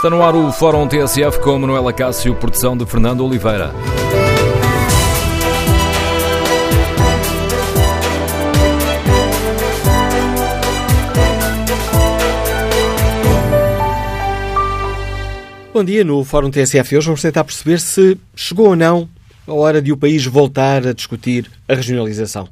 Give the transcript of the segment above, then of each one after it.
Está no ar o Fórum TSF com Manuela Cássio, produção de Fernando Oliveira. Bom dia, no Fórum TSF hoje vamos tentar perceber se chegou ou não a hora de o país voltar a discutir a regionalização.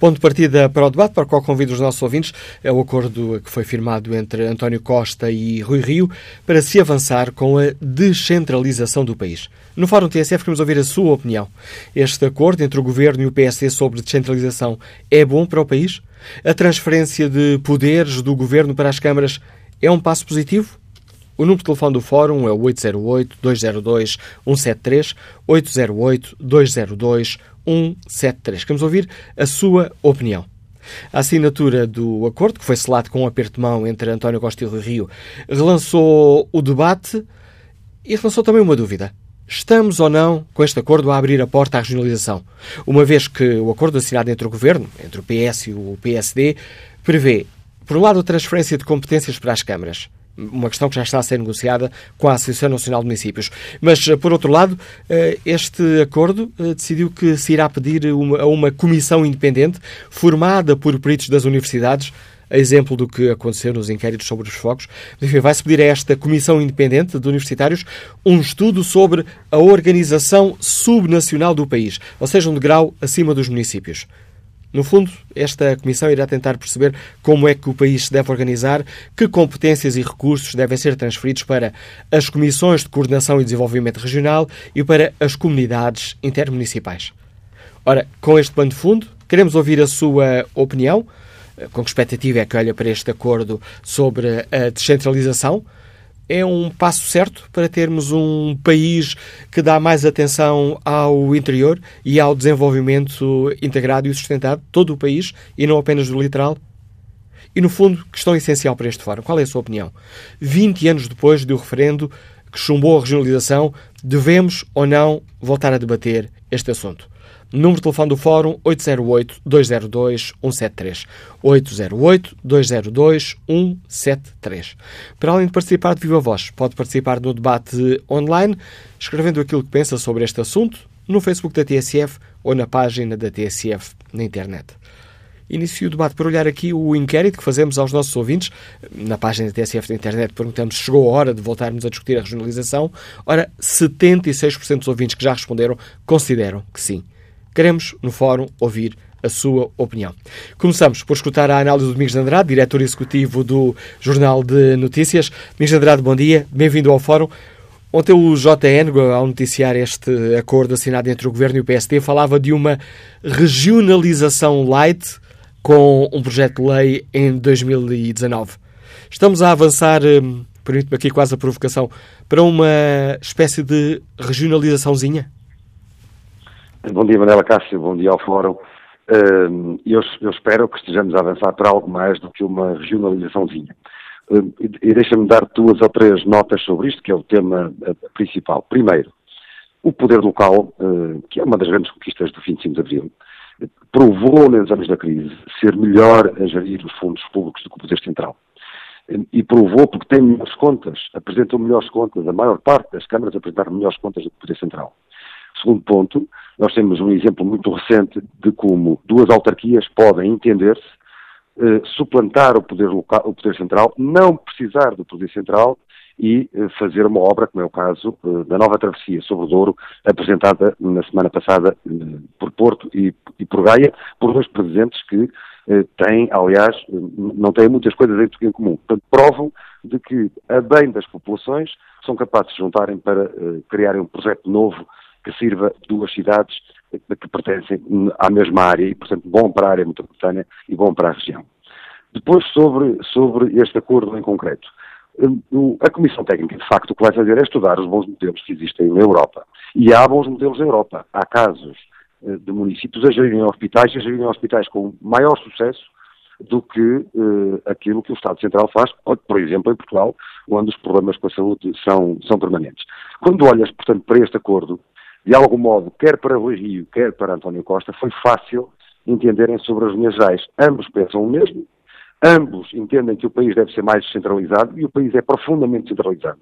Ponto de partida para o debate, para o qual convido os nossos ouvintes, é o acordo que foi firmado entre António Costa e Rui Rio para se avançar com a descentralização do país. No Fórum TSF queremos ouvir a sua opinião. Este acordo entre o Governo e o PSD sobre descentralização é bom para o país? A transferência de poderes do Governo para as câmaras é um passo positivo? O número de telefone do Fórum é o 808-202-173, 808-202-173. Queremos ouvir a sua opinião. A assinatura do acordo, que foi selado com um aperto de mão entre António Costa e Rui Rio, relançou o debate e relançou também uma dúvida. Estamos ou não com este acordo a abrir a porta à regionalização? Uma vez que o acordo assinado entre o Governo, entre o PS e o PSD, prevê, por um lado, a transferência de competências para as câmaras uma questão que já está a ser negociada com a Associação Nacional de Municípios. Mas, eh, por outro lado, eh, este acordo eh, decidiu que se irá pedir a uma comissão independente formada por peritos das universidades a exemplo do que aconteceu nos inquéritos sobre os fogos. Vai-se pedir a esta Comissão Independente de Universitários um estudo sobre a organização subnacional do país, ou seja, um degrau acima dos municípios. No fundo, esta comissão irá tentar perceber como é que o país se deve organizar, que competências e recursos devem ser transferidos para as comissões de coordenação e desenvolvimento regional e para as comunidades intermunicipais. Ora, com este plano de fundo, queremos ouvir a sua opinião. Com que expectativa é que olha para este acordo sobre a descentralização? É um passo certo para termos um país que dá mais atenção ao interior e ao desenvolvimento integrado e sustentado de todo o país e não apenas do litoral? E, no fundo, questão essencial para este fórum. Qual é a sua opinião? 20 anos depois do referendo que chumbou a regionalização, devemos ou não voltar a debater este assunto? Número de telefone do Fórum 808-202-173. 808-202-173. Para além de participar de viva voz, pode participar no debate online, escrevendo aquilo que pensa sobre este assunto no Facebook da TSF ou na página da TSF na internet. Inicio o debate por olhar aqui o inquérito que fazemos aos nossos ouvintes. Na página da TSF na internet perguntamos se chegou a hora de voltarmos a discutir a regionalização. Ora, 76% dos ouvintes que já responderam consideram que sim. Queremos, no fórum, ouvir a sua opinião. Começamos por escutar a análise do Domingos de Andrade, diretor executivo do Jornal de Notícias. Domingos de Andrade, bom dia, bem-vindo ao fórum. Ontem o JN, ao noticiar este acordo assinado entre o Governo e o PSD, falava de uma regionalização light com um projeto de lei em 2019. Estamos a avançar, hum, permite-me aqui quase a provocação, para uma espécie de regionalizaçãozinha? Bom dia, Manela Cássio, bom dia ao Fórum. Uh, eu, eu, espero que estejamos a avançar para algo mais do que uma regionalizaçãozinha. Uh, e deixa-me dar duas ou três notas sobre isto, que é o tema uh, principal. Primeiro, o poder local, que é uma das grandes conquistas do 25 de Abril, provou nos anos da crise ser melhor a gerir os fundos públicos do que o poder central. E provou porque tem melhores contas, apresentam melhores contas, a maior parte das câmaras apresentaram melhores contas do que o poder central. Segundo ponto, nós temos um exemplo muito recente de como duas autarquias podem entender-se, eh, suplantar o poder, local, o poder central, não precisar do poder central e eh, fazer uma obra, como é o caso eh, da nova travessia sobre o Douro, apresentada na semana passada eh, por Porto e, por Gaia, por dois presidentes que têm, aliás, não têm muitas coisas em comum. Portanto, provam de que, a bem das populações, são capazes de juntarem para criarem um projeto novo que sirva duas cidades que pertencem à mesma área e, portanto, bom para a área metropolitana e bom para a região. Depois, sobre, sobre este acordo em concreto. Hum, a Comissão Técnica, de facto, o que vai fazer é estudar os bons modelos que existem na Europa. E há bons modelos na Europa. Há casos eh, de municípios a gerirem hospitais a gerirem hospitais com maior sucesso do que uh, aquilo que o Estado Central faz, por exemplo, em Portugal, onde os problemas com a saúde são, são permanentes. Quando olhas, portanto, para este acordo, de algum modo, quer para Rui Rio, quer para António Costa, foi fácil entenderem sobre as linhas gerais. Ambos pensam o mesmo, ambos entendem que o país deve ser mais descentralizado e o país é profundamente centralizado.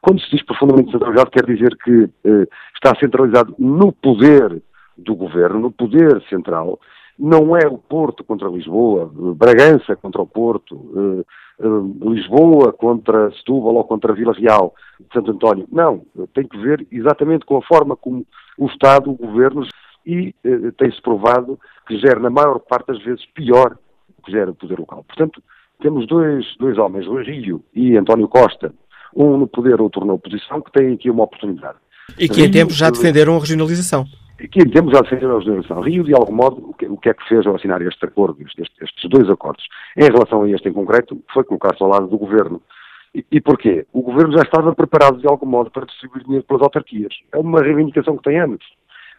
Quando se diz profundamente centralizado, quer dizer que eh, está centralizado no poder do governo, no poder central, não é o Porto contra Lisboa, Bragança contra o Porto, eh, eh, Lisboa contra Setúbal ou contra Vila Real de Santo António. Não, tem que ver exatamente com a forma como o Estado, o Governo, e eh, tem-se provado que gera, na maior parte das vezes, pior que gera o poder local. Portanto, temos dois, dois homens, Rui Rio e António Costa, um no poder, outro na oposição, que têm aqui uma oportunidade. E que em tempos já defenderam a regionalização. E que em tempos já defenderam a regionalização. Rio, de algum modo, o que, o que é que fez ao assinar este acordo, estes, estes dois acordos, em relação a este em concreto, foi colocar-se ao lado do governo. E, e porquê? O governo já estava preparado, de algum modo, para distribuir dinheiro pelas autarquias. É uma reivindicação que tem anos.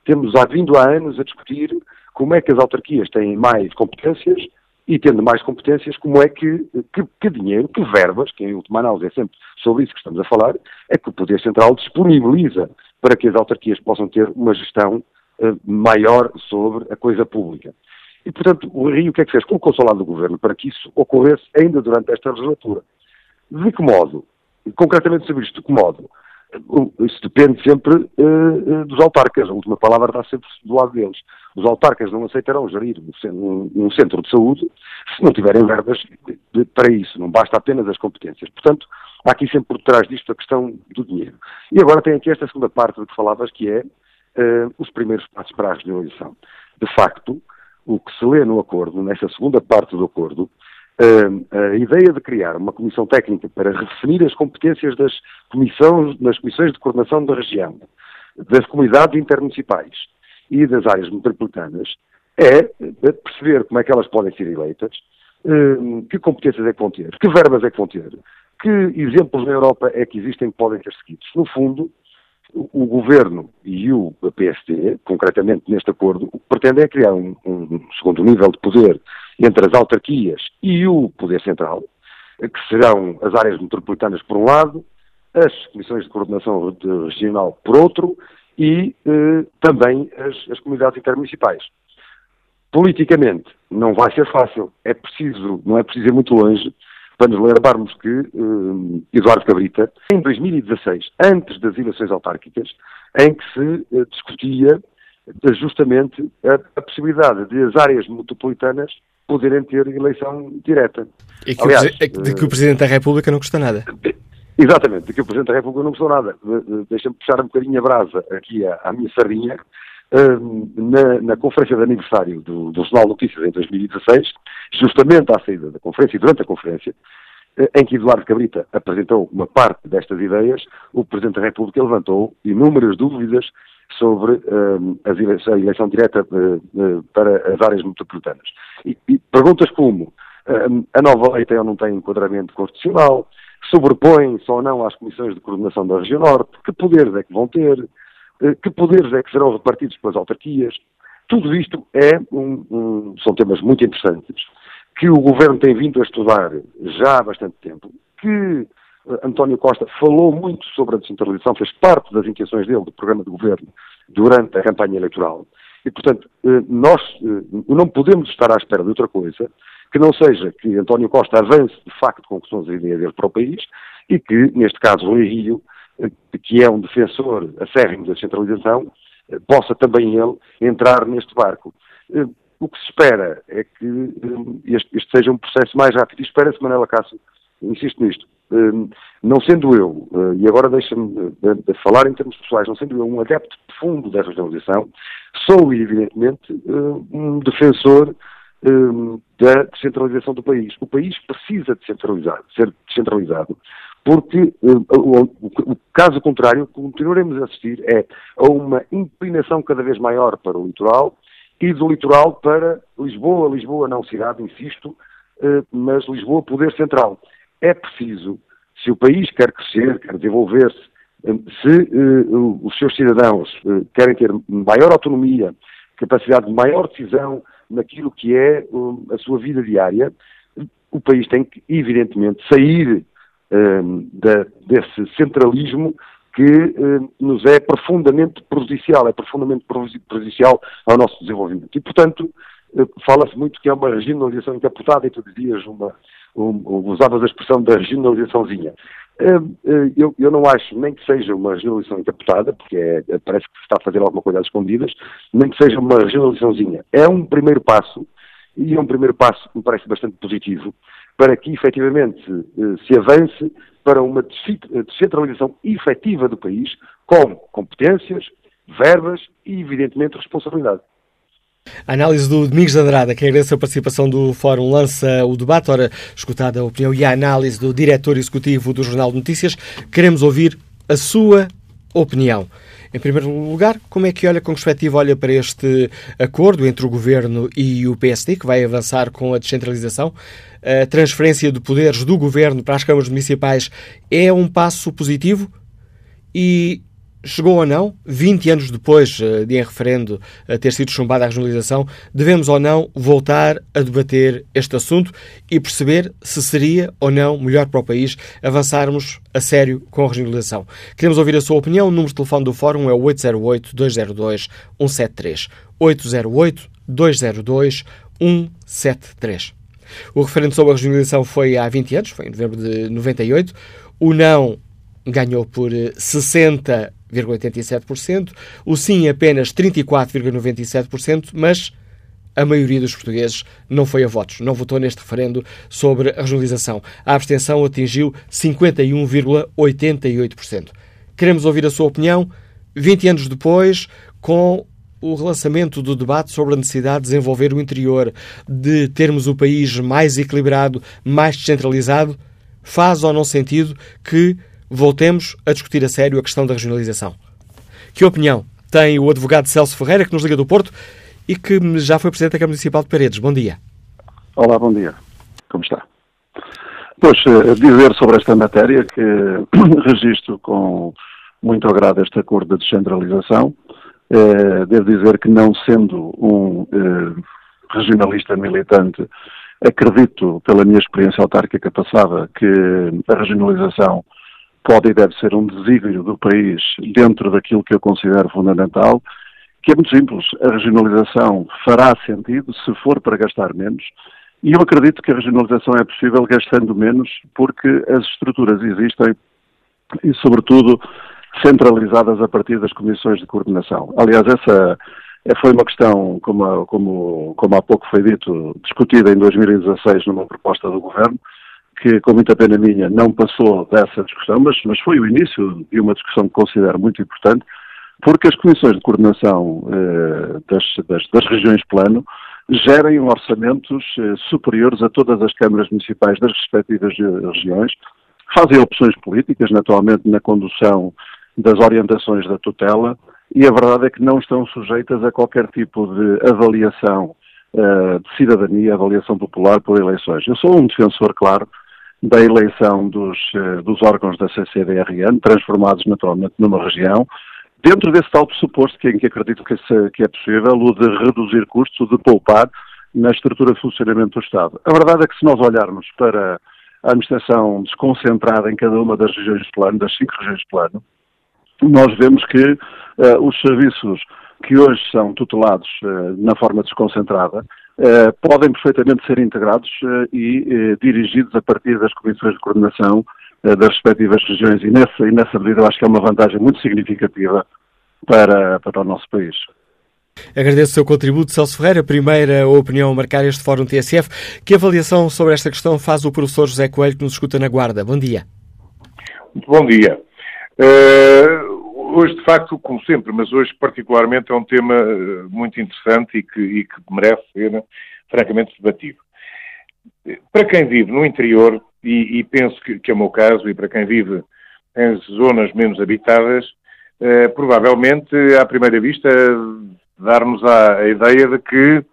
Temos há vindo há anos a discutir como é que as autarquias têm mais competências e, tendo mais competências, como é que, que, que, dinheiro, que verbas, que em última análise é sempre sobre isso que estamos a falar, é que o Poder Central disponibiliza para que as autarquias possam ter uma gestão uh, maior sobre a coisa pública. E, portanto, o Rio o que é que fez? Colocou-se ao lado do Governo para que isso ocorresse ainda durante esta legislatura. De que modo? Concretamente sobre isto, de que modo? Isso depende sempre uh, dos autarcas. A última palavra está sempre do lado deles. Os autarcas não aceitarão gerir um, um centro de saúde se não tiverem verbas para isso. Não basta apenas as competências. Portanto, há aqui sempre por trás disto a questão do dinheiro. E agora tem aqui esta segunda parte de que falavas, que é uh, os primeiros passos para a regionalização. De facto, o que se lê no acordo, nessa segunda parte do acordo, a ideia de criar uma comissão técnica para redefinir as competências das comissões, das comissões de coordenação da região, das comunidades intermunicipais e das áreas metropolitanas é perceber como é que elas podem ser eleitas, que competências é que vão ter, que verbas é que vão ter, que exemplos na Europa é que existem que podem ser seguidos. No fundo, o governo e o PSD, concretamente neste acordo, pretendem é criar um, um segundo nível de poder entre as autarquias e o Poder Central, que serão as áreas metropolitanas por um lado, as comissões de coordenação regional por outro e eh, também as, as comunidades intermunicipais. Politicamente não vai ser fácil, é preciso, não é preciso ir muito longe nos lembrarmos que eh, Eduardo Cabrita, em 2016, antes das eleições autárquicas, em que se eh, discutia justamente a, a possibilidade de as áreas metropolitanas poderem ter eleição direta. E que Aliás, o, de que o Presidente da República não custa nada. Exatamente, de que o Presidente da República não custou nada. Deixa-me puxar um bocadinho a brasa aqui à, à minha sardinha. Na, na, conferência de aniversário do, do Jornal Notícias em 2016, justamente à saída da conferência e durante a conferência, eh, em que Eduardo Cabrita apresentou uma parte destas ideias, o Presidente da República levantou inúmeras dúvidas sobre a eleição direta uh, uh, para as áreas metropolitanas. E, e perguntas como a nova lei tem ou não tem enquadramento constitucional, sobrepõe-se ou não às comissões de coordenação da região norte, que poderes é que vão ter, que poderes é que serão repartidos pelas autarquias. Tudo isto é um, um, são temas muito interessantes que o Governo tem vindo a estudar já há bastante tempo, que António Costa falou muito sobre a descentralização, fez parte das intenções dele, do programa de governo, durante a campanha eleitoral. E, portanto, eh, nós eh, não podemos estar à espera de outra coisa que não seja que António Costa avance de facto com que são as ideias dele para o país e que, neste caso, Rui Rio, eh, que é um defensor acérrimo da descentralização, possa também ele entrar neste barco. O que se espera é que este, este seja um processo mais rápido e espera-se, Manela Cássio, insisto nisto, não sendo eu, eh, e agora deixa-me eh, falar em termos pessoais, não sendo eu um adepto profundo da regionalização, sou evidentemente eh, um defensor da descentralização do país. O país precisa de ser descentralizado, porque o caso contrário, continuaremos a assistir é a uma inclinação cada vez maior para o litoral e do litoral para Lisboa, Lisboa não cidade, insisto, mas Lisboa poder central. É preciso, se o país quer crescer, quer desenvolver-se, se uh, os seus cidadãos querem ter maior autonomia, capacidade de maior decisão naquilo que é a sua vida diária, o país tem que, evidentemente, sair da, desse centralismo que nos é profundamente prejudicial, é profundamente prejudicial ao nosso desenvolvimento. E, portanto, fala-se muito que é uma regionalização encapotada, e tu dizias uma, um, usavas a expressão da regionalizaçãozinha. Eu, eu, não acho nem que seja uma regionalização encapotada, porque é, parece que se está a fazer alguma coisa às escondidas, nem que seja uma regionalizaçãozinha. É um primeiro passo, e é um primeiro passo que me parece bastante positivo, para que efetivamente se avance para uma descentralização efetiva do país, com competências, verbas e, evidentemente, responsabilidade. A análise do Domingos Andrada, que agradeço a participação do Fórum, lança o debate. Ora, escutada a opinião e a análise do diretor executivo do Jornal de Notícias, queremos ouvir a sua opinião. Em primeiro lugar, como é que olha, com perspectiva olha para este acordo entre o Governo e o PSD, que vai avançar com a descentralização? A transferência de poderes do Governo para as câmaras municipais é um passo positivo? E chegou ou não, 20 anos depois eh, de em referendo eh, ter sido chumbada a regionalização, devemos ou não voltar a debater este assunto e perceber se seria ou não melhor para o país avançarmos a sério com a regionalização. Queremos ouvir a sua opinião. O número de telefone do Fórum é o 808-202-173. 808-202-173. O referendo sobre a regionalização foi há 20 anos, foi em novembro de 98. O não ganhou por 60 eh, 0,87%, o sim apenas 34,97%, mas a maioria dos portugueses não foi a votos, não votou neste referendo sobre a regionalização. A abstenção atingiu 51,88%. Queremos ouvir a sua opinião 20 anos depois, com o relançamento do debate sobre a necessidade de desenvolver o interior, de termos o país mais equilibrado, mais descentralizado, faz ou não sentido que voltemos a discutir a sério a questão da regionalização. Que opinião tem o advogado Celso Ferreira, que nos liga do Porto e que já foi Presidente da Câmara Municipal de Paredes? Bom dia. Olá, bom dia. Como está? Pois, eh, dizer sobre esta matéria que registro com muito agrado este acordo de descentralização. Eh, devo dizer que, não sendo um eh, regionalista militante, acredito, pela minha experiência autárquica passada, que a regionalização pode e deve ser um desígnio do país dentro daquilo que eu considero fundamental, que é muito simples. A regionalização fará sentido se for para gastar menos, e eu acredito que a regionalização é possível gastando menos, porque as estruturas existem e, sobretudo, centralizadas a partir das comissões de coordenação. Aliás, essa foi uma questão, como, como, como há pouco foi dito, discutida em 2016 numa proposta do Governo, que, com muita pena minha, não passou dessa discussão, mas, mas foi o início de uma discussão que considero muito importante, porque as comissões de coordenação eh, das, das, das, regiões plano gerem orçamentos eh, superiores a todas as câmaras municipais das respectivas eh, regiões, fazem opções políticas, naturalmente, na condução das orientações da tutela, e a verdade é que não estão sujeitas a qualquer tipo de avaliação uh, de cidadania, avaliação popular por eleições. Eu sou um defensor, claro, da eleição dos, eh, dos órgãos da CCDRN, transformados naturalmente numa região, dentro desse tal pressuposto que, em que acredito que, que é possível, o de reduzir custos, o de poupar na estrutura de funcionamento do Estado. A verdade é que se nós olharmos para a administração desconcentrada em cada uma das regiões de plano, das cinco regiões de plano, nós vemos que uh, os serviços que hoje são tutelados uh, na forma desconcentrada eh, podem perfeitamente ser integrados uh, e uh, dirigidos a partir das comissões de coordenação das respectivas regiões e nessa, e nessa medida eu acho que é uma vantagem muito significativa para, para o nosso país. Agradeço o seu contributo, Celso Ferreira. Primeira opinião a marcar este Fórum TSF. Que avaliação sobre esta questão faz o professor José Coelho, que nos escuta na Guarda? Bom dia. Muito bom dia. Uh, hoje, de facto, como sempre, mas hoje particularmente é um tema eh, muito interessante e que, e que merece ser francamente debatido. Para quem vive no interior, e, e penso que, que, é o meu caso, e para quem vive em zonas menos habitadas, eh, provavelmente, à primeira vista, dar-nos a, a, ideia de que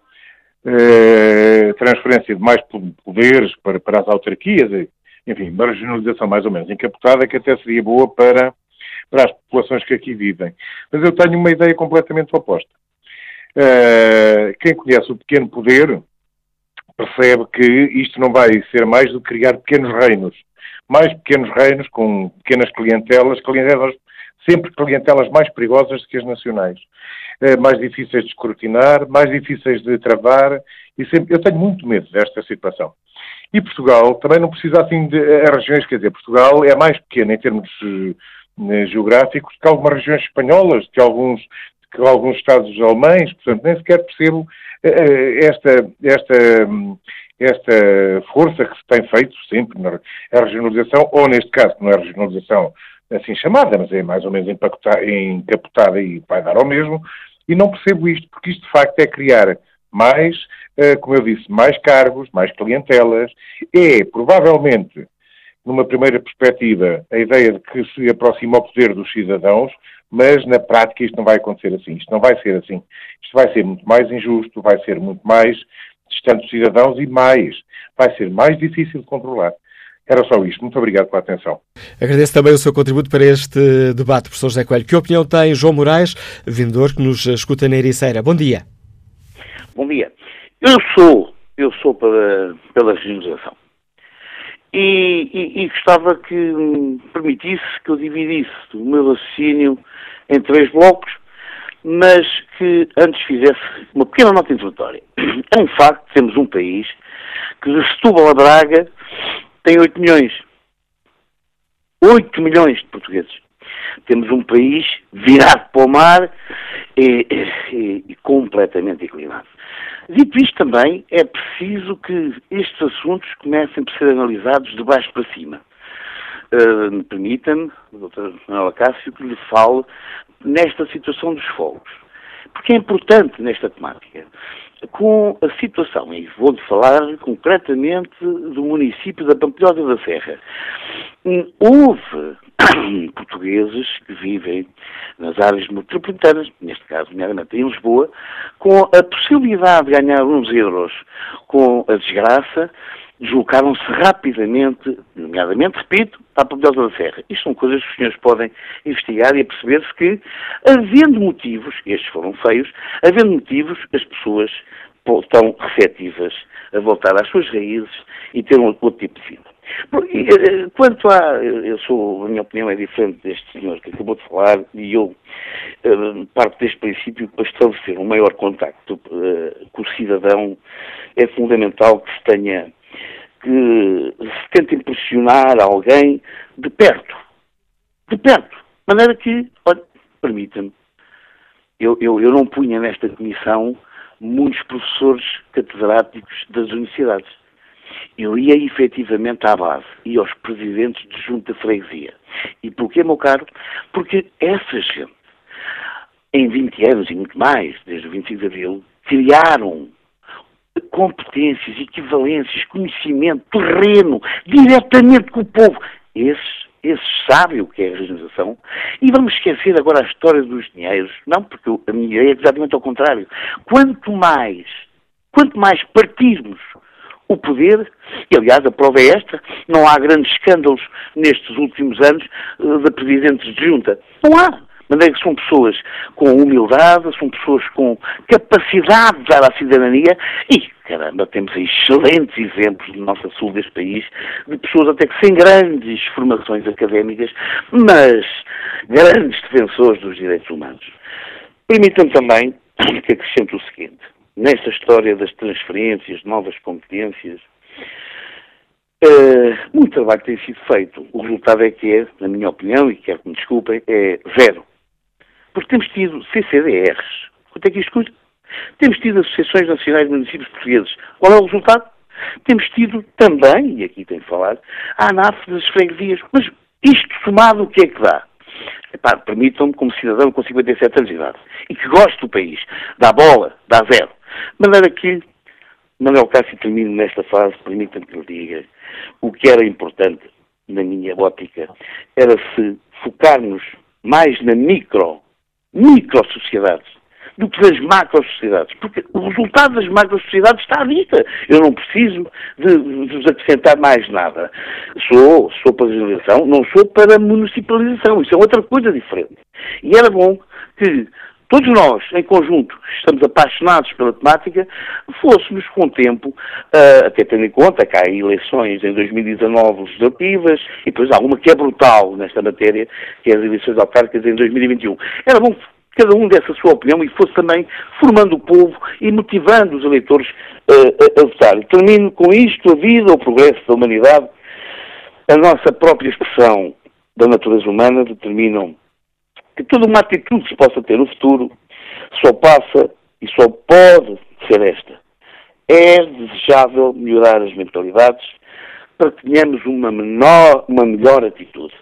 eh, transferência de mais poderes para, para as autarquias, enfim, uma regionalização mais ou menos encapotada, que até seria boa para para as populações que aqui vivem. Mas eu tenho uma ideia completamente oposta. Uh, quem conhece o pequeno poder percebe que isto não vai ser mais do que criar pequenos reinos. Mais pequenos reinos com pequenas clientelas, clientelas sempre clientelas mais perigosas do que as nacionais. Uh, mais difíceis de escrutinar, mais difíceis de travar. E sempre, eu tenho muito medo desta situação. E Portugal também não precisa assim de as regiões, quer dizer, Portugal é mais pequeno em termos eh, geográficos que algumas regiões espanholas, que alguns, que alguns estados alemães, portanto, nem sequer percebo eh, esta, esta, esta força que se tem feito sempre na regionalização, ou neste caso, não é regionalização assim chamada, mas é mais ou menos encapotada e vai dar ao mesmo, e não percebo isto, porque isto de facto é criar mais, eh, como eu disse, mais cargos, mais clientelas, é provavelmente, numa primeira perspectiva, a ideia de que se aproxima ao poder dos cidadãos, mas na prática isto não vai acontecer assim, isto não vai ser assim. Isto vai ser muito mais injusto, vai ser muito mais distante dos cidadãos e mais, vai ser mais difícil de controlar. Era só isto. Muito obrigado pela atenção. Agradeço também o seu contributo para este debate, professor José Coelho. Que opinião tem João Moraes, vendedor que nos escuta na Ericeira? Bom dia. Bom dia. Eu sou, eu sou para, pela regionalização. E, e, e, gostava que me permitisse que eu dividisse o meu raciocínio em três blocos, mas que antes fizesse uma pequena nota introdutória. É um facto, temos um país que de Setúbal a Braga tem 8 milhões. 8 milhões de portugueses. Temos um país virado para o mar e, e, completamente inclinado. Dito isto também, é preciso que estes assuntos comecem por ser analisados de baixo para cima. Uh, Permita-me, doutora Manuela Cássio, que lhe fale nesta situação dos fogos. Porque é importante nesta temática com a situação, e vou-lhe falar concretamente do município da Pampilhosa da Serra. Hum, houve portugueses que vivem nas áreas metropolitanas, neste caso, nomeadamente em Lisboa, com a possibilidade de ganhar uns euros com a desgraça, deslocaram-se rapidamente, nomeadamente, repito, para a Pampilhosa da Serra. Isto são coisas que os senhores podem investigar e perceber-se que, havendo motivos, estes foram feios, havendo motivos, as pessoas estão receptivas a voltar às suas raízes e ter um outro tipo de vida. Eh, quanto a, eu sou, a minha opinião é diferente deste senhor que acabou de falar e eu parto deste princípio para estabelecer um maior contacto com o cidadão é fundamental que se tenha que se tente impressionar alguém de perto. De perto. De maneira que, olha, permita-me, eu, eu, eu não punha nesta comissão muitos professores catedráticos das universidades. Eu ia efetivamente à base, e aos presidentes de junta de freguesia. E porquê, meu caro? Porque essa gente, em 20 anos e muito mais, desde o 25 de Abril, criaram competências, equivalências, conhecimento, terreno, diretamente com o povo. Esses, esses sabem o que é a regionalização. E vamos esquecer agora a história dos dinheiros. Não, porque a minha ideia é exatamente ao contrário. Quanto mais, quanto mais partirmos o poder, e aliás a prova é esta, não há grandes escândalos nestes últimos anos uh, de presidentes de junta. Não há maneira que são pessoas com humildade, são pessoas com capacidade de dar à cidadania e, caramba, temos excelentes exemplos no nosso sul deste país de pessoas até que sem grandes formações académicas, mas grandes defensores dos direitos humanos. Permitam-me também que acrescente o seguinte. Nesta história das transferências, de novas competências, Uh, muito trabalho tem sido feito. O resultado é que é, na minha opinião, e quero que me desculpem, é zero. Porque temos tido CCDRs. Quanto é que isto custa? Temos tido Associações Nacionais de Municípios Portugueses. Qual é o resultado? Temos tido também, e aqui tenho que falar, a ANAF das freguesias. Mas isto somado o que é que dá? permitam-me, como cidadão com 57 anos de idade, e que gosto do país, dá bola, dá zero. De maneira que, Manuel Cássio termino nesta fase, permitam-me que lhe diga, o que era importante, na minha ótica, era se focarmos mais na micro micro-sociedades do que das macro-sociedades. Porque o resultado das macro-sociedades está à vista. Eu não preciso de, vos acrescentar mais nada. Sou, sou para a regionalização, não sou para a municipalização. Isso é outra coisa diferente. E era bom que todos nós, em conjunto, estamos apaixonados pela temática, fôssemos com o tempo, uh, até tendo em conta que há eleições em 2019 legislativas e depois há uma que é brutal nesta matéria, que é as eleições autárquicas em 2021. Era bom cada um desse a sua opinião e fosse também formando o povo e motivando os eleitores uh, a, a votar. Termino com isto, a vida, o progresso da humanidade, a nossa própria expressão da natureza humana determinam que toda uma atitude se possa ter no futuro só passa e só pode ser esta. É desejável melhorar as mentalidades para que tenhamos uma, menor, uma melhor atitude.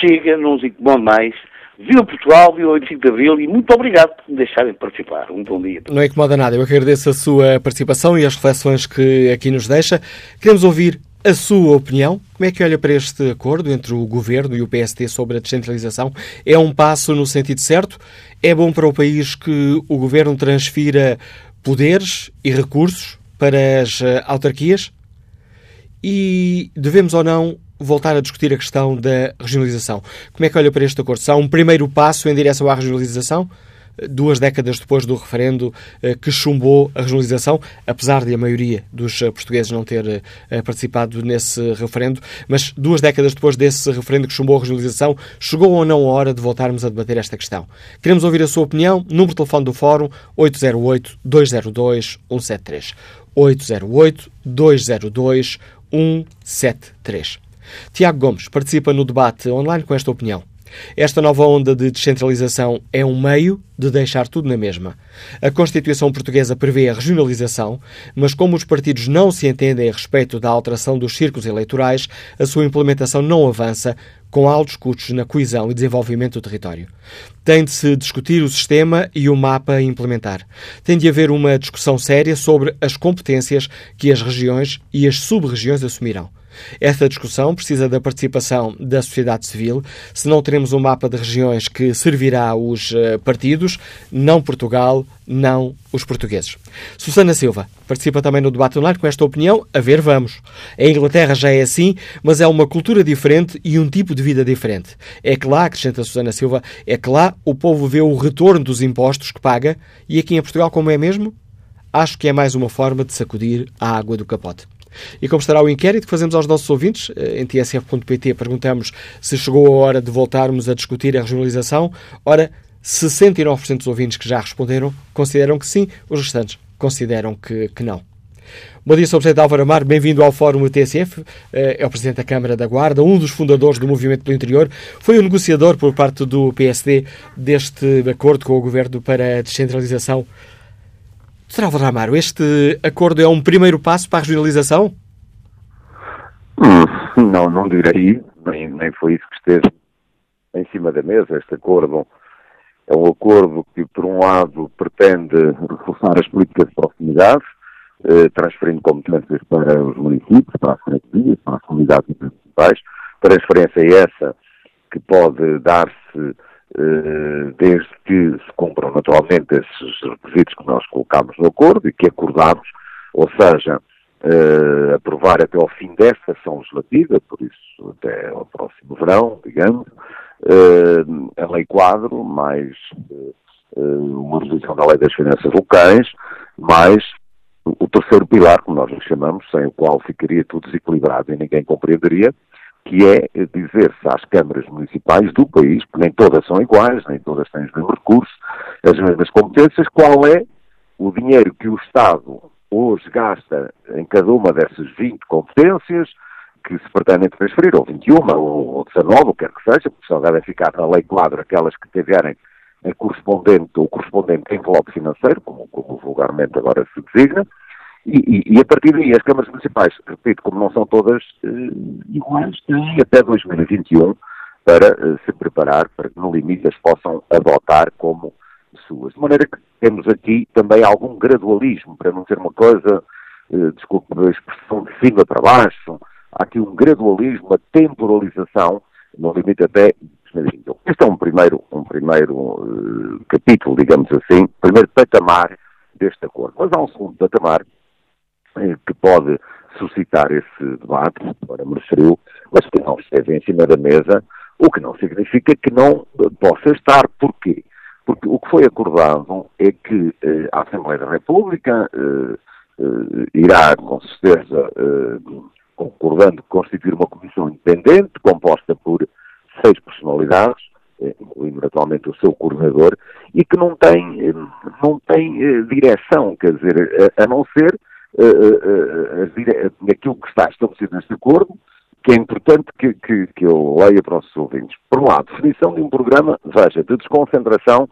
Chega, não nos incomoda mais. Viva Portugal, viva o 25 de Abril e muito obrigado por me deixarem participar. Um bom dia. Não incomoda nada. Eu agradeço a sua participação e as reflexões que aqui nos deixa. Queremos ouvir a sua opinião. Como é que olha para este acordo entre o Governo e o PST sobre a descentralização? É um passo no sentido certo? É bom para o país que o Governo transfira poderes e recursos para as eh, autarquias? E devemos ou não voltar a discutir a questão da regionalização? Como é que olha para este acordo? Será um primeiro passo em direção à regionalização? Duas décadas depois do referendo eh, que chumbou a regionalização, apesar de a maioria dos eh, portugueses não ter eh, participado nesse referendo, mas duas décadas depois desse referendo que chumbou a regionalização, chegou ou não a hora de voltarmos a debater esta questão? Queremos ouvir a sua opinião. Número de telefone do Fórum 808-202-173. 808-202-173. Tiago Gomes participa no debate online com esta opinião. Esta nova onda de descentralização é um meio de deixar tudo na mesma. A Constituição Portuguesa prevê a regionalização, mas como os partidos não se entendem a respeito da alteração dos círculos eleitorais, a sua implementação não avança, com altos custos na coesão e desenvolvimento do território. Tem de se discutir o sistema e o mapa a implementar. Tem de haver uma discussão séria sobre as competências que as regiões e as sub-regiões assumirão. Esta discussão precisa da participação da sociedade civil, se não teremos um mapa de regiões que servirá aos eh, partidos, não Portugal, não os portugueses. Susana Silva participa também no debate online com esta opinião. A ver, vamos. A Inglaterra já é assim, mas é uma cultura diferente e um tipo de vida diferente. É que lá, acrescenta Susana Silva, é que lá o povo vê o retorno dos impostos que paga e aqui em Portugal, como é mesmo? Acho que é mais uma forma de sacudir a água do capote. E como estará o inquérito que fazemos aos nossos ouvintes, eh, em tsf.pt perguntamos se chegou a hora de voltarmos a discutir a regionalização. Ora, 69% dos ouvintes que já responderam consideram que sim, os restantes consideram que, que não. Bom dia, Sr. Presidente Álvaro Amar, bem-vindo ao Fórum TSF. Eh, é o Presidente da Câmara da Guarda, um dos fundadores do Movimento pelo Interior. Foi o negociador por parte do PSD deste acordo com o Governo para a descentralização Sr. Álvaro Amaro, este acordo é um primeiro passo para a regionalização? Hum, não, não direi, nem, nem foi isso que esteve em cima da mesa. Este acordo é um acordo que, por um lado, pretende reforçar as políticas de proximidade, eh, transferindo competências para os municípios, para as freguesias, para as comunidades municipais. Transferência essa que pode dar-se desde que se cumpram naturalmente esses requisitos que nós colocámos no acordo e que acordamos, ou seja, uh, aprovar até ao fim desta ação legislativa, por isso até ao próximo verão, digamos, uh, a lei quadro, mais uma revisão da lei das finanças locais, mais o terceiro pilar, como nós lhe chamamos, sem o qual ficaria tudo desequilibrado e ninguém compreenderia, que é dizer-se às câmaras municipais do país, que nem todas são iguais, nem todas têm os mesmos recursos, as mesmas competências, qual é o dinheiro que o Estado hoje gasta em cada uma dessas 20 competências que se pretendem transferir, ou 21, ou 19, o que quer que seja, porque só devem ficar na lei quadro aquelas que tiverem a correspondente ou correspondente envelope financeiro, como, como vulgarmente agora se designa, e, e, a partir daí, as câmaras municipais, repito, como não são todas uh, iguais, têm até 2021 para uh, se preparar para que, no limite, as possam adotar como suas. De maneira que temos aqui também algum gradualismo, para não ser uma coisa, uh, desculpe a expressão, de cima para baixo. Há aqui um gradualismo, uma temporalização, no limite até 2021. Este é um primeiro, um primeiro uh, capítulo, digamos assim, primeiro patamar deste acordo. Mas há um segundo patamar eh, que pode suscitar esse debate, agora me referiu, mas que não esteve em cima da mesa, o que não significa que não possa estar. Porquê? Porque o que foi acordado é que eh, a Assembleia da República eh, eh, irá, com certeza, eh, concordando constituir uma comissão independente, composta por seis personalidades, eh, incluindo naturalmente o seu coordenador, e que não tem, eh, não tem direção, quer dizer, a, a não ser uh, aquilo que está estabelecido neste acordo, que é importante que, que, que eu leia para os ouvintes. Por um lado, definição de um programa, veja, de desconcentração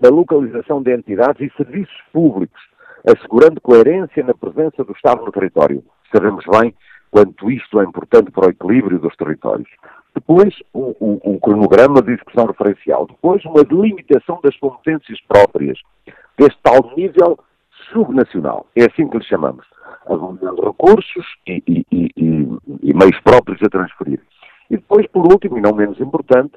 da localização de entidades e serviços públicos, assegurando coerência na presença do Estado no território. Sabemos bem quanto isto é importante para o equilíbrio dos territórios. Depois, um, cronograma de execução referencial. Depois, uma delimitação das competências próprias deste tal nível subnacional. É assim que lhe chamamos. Avaliando recursos e, e, e, e, meios próprios a transferir. E depois, por último, e não menos importante,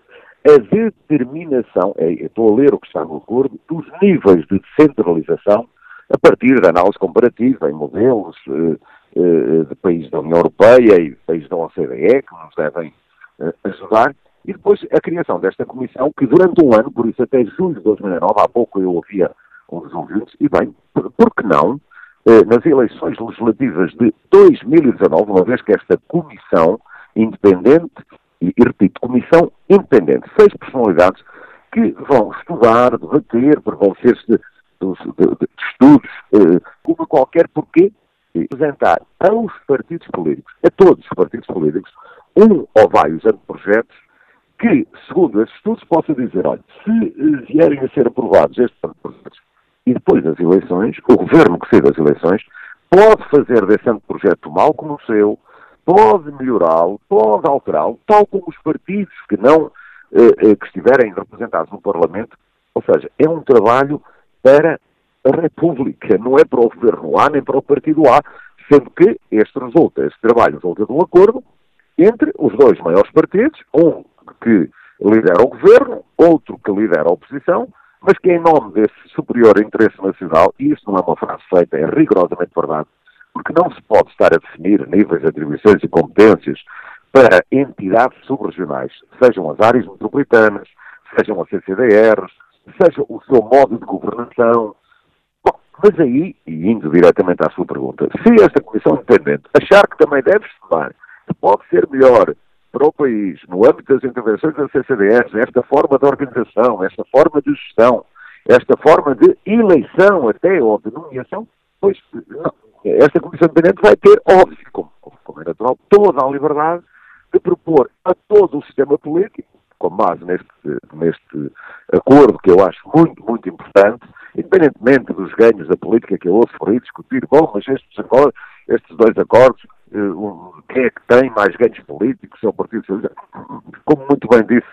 a determinação, é, estou a ler o que está no acordo, dos níveis de descentralização a partir da análise comparativa em modelos eh, eh, de países da União Europeia e países da OCDE, que nos devem eh, ajudar, e depois a criação desta comissão, que durante um ano, por isso até julho de 2009, há pouco eu ouvia uns ouvintes, e bem, por, por que não, eh, nas eleições legislativas de 2019, uma vez que esta comissão independente, e, e repito, comissão independente, seis personalidades que vão estudar, debater, prevalecer-se de, de, de, de, estudos, eh, como qualquer porquê, apresentar aos partidos políticos, a todos os partidos políticos, um ou vários anteprojetos que, segundo esses estudos, possa dizer, olha, se vierem a ser aprovados estes anteprojetos e depois das eleições, o governo que sair das eleições pode fazer desse anteprojeto mal como o seu, pode melhorá-lo, pode alterá-lo, tal como os partidos que não eh, eh, que estiverem representados no Parlamento. Ou seja, é um trabalho para a República, não é para o governo A nem para o partido A, sendo que este resulta, este trabalho resulta de um acordo entre os dois maiores partidos, um que lidera o governo, outro que lidera a oposição, mas que em nome desse superior interesse nacional, e isto não é uma frase feita, é rigorosamente verdade, porque não se pode estar a definir níveis de atribuições e competências para entidades subregionais, sejam as áreas metropolitanas, sejam as CCDRs, seja o seu modo de governação. Bom, mas aí, e indo diretamente à sua pergunta, se esta Comissão Independente achar que também deve estudar pode ser melhor para o país, no âmbito das intervenções da CCDS, esta forma de organização, esta forma de gestão, esta forma de eleição até ou de nomeação, pois não, esta Comissão Independente vai ter, óbvio, como, como é natural, toda a liberdade de propor a todo o sistema político, com base neste, neste acordo que eu acho muito, muito importante, independentemente dos ganhos da política que eu ouço por aí discutir, bom, mas estes, acordos, estes dois acordos uh, quem é que tem mais ganhos políticos, é o Partido Socialista. Como muito bem disse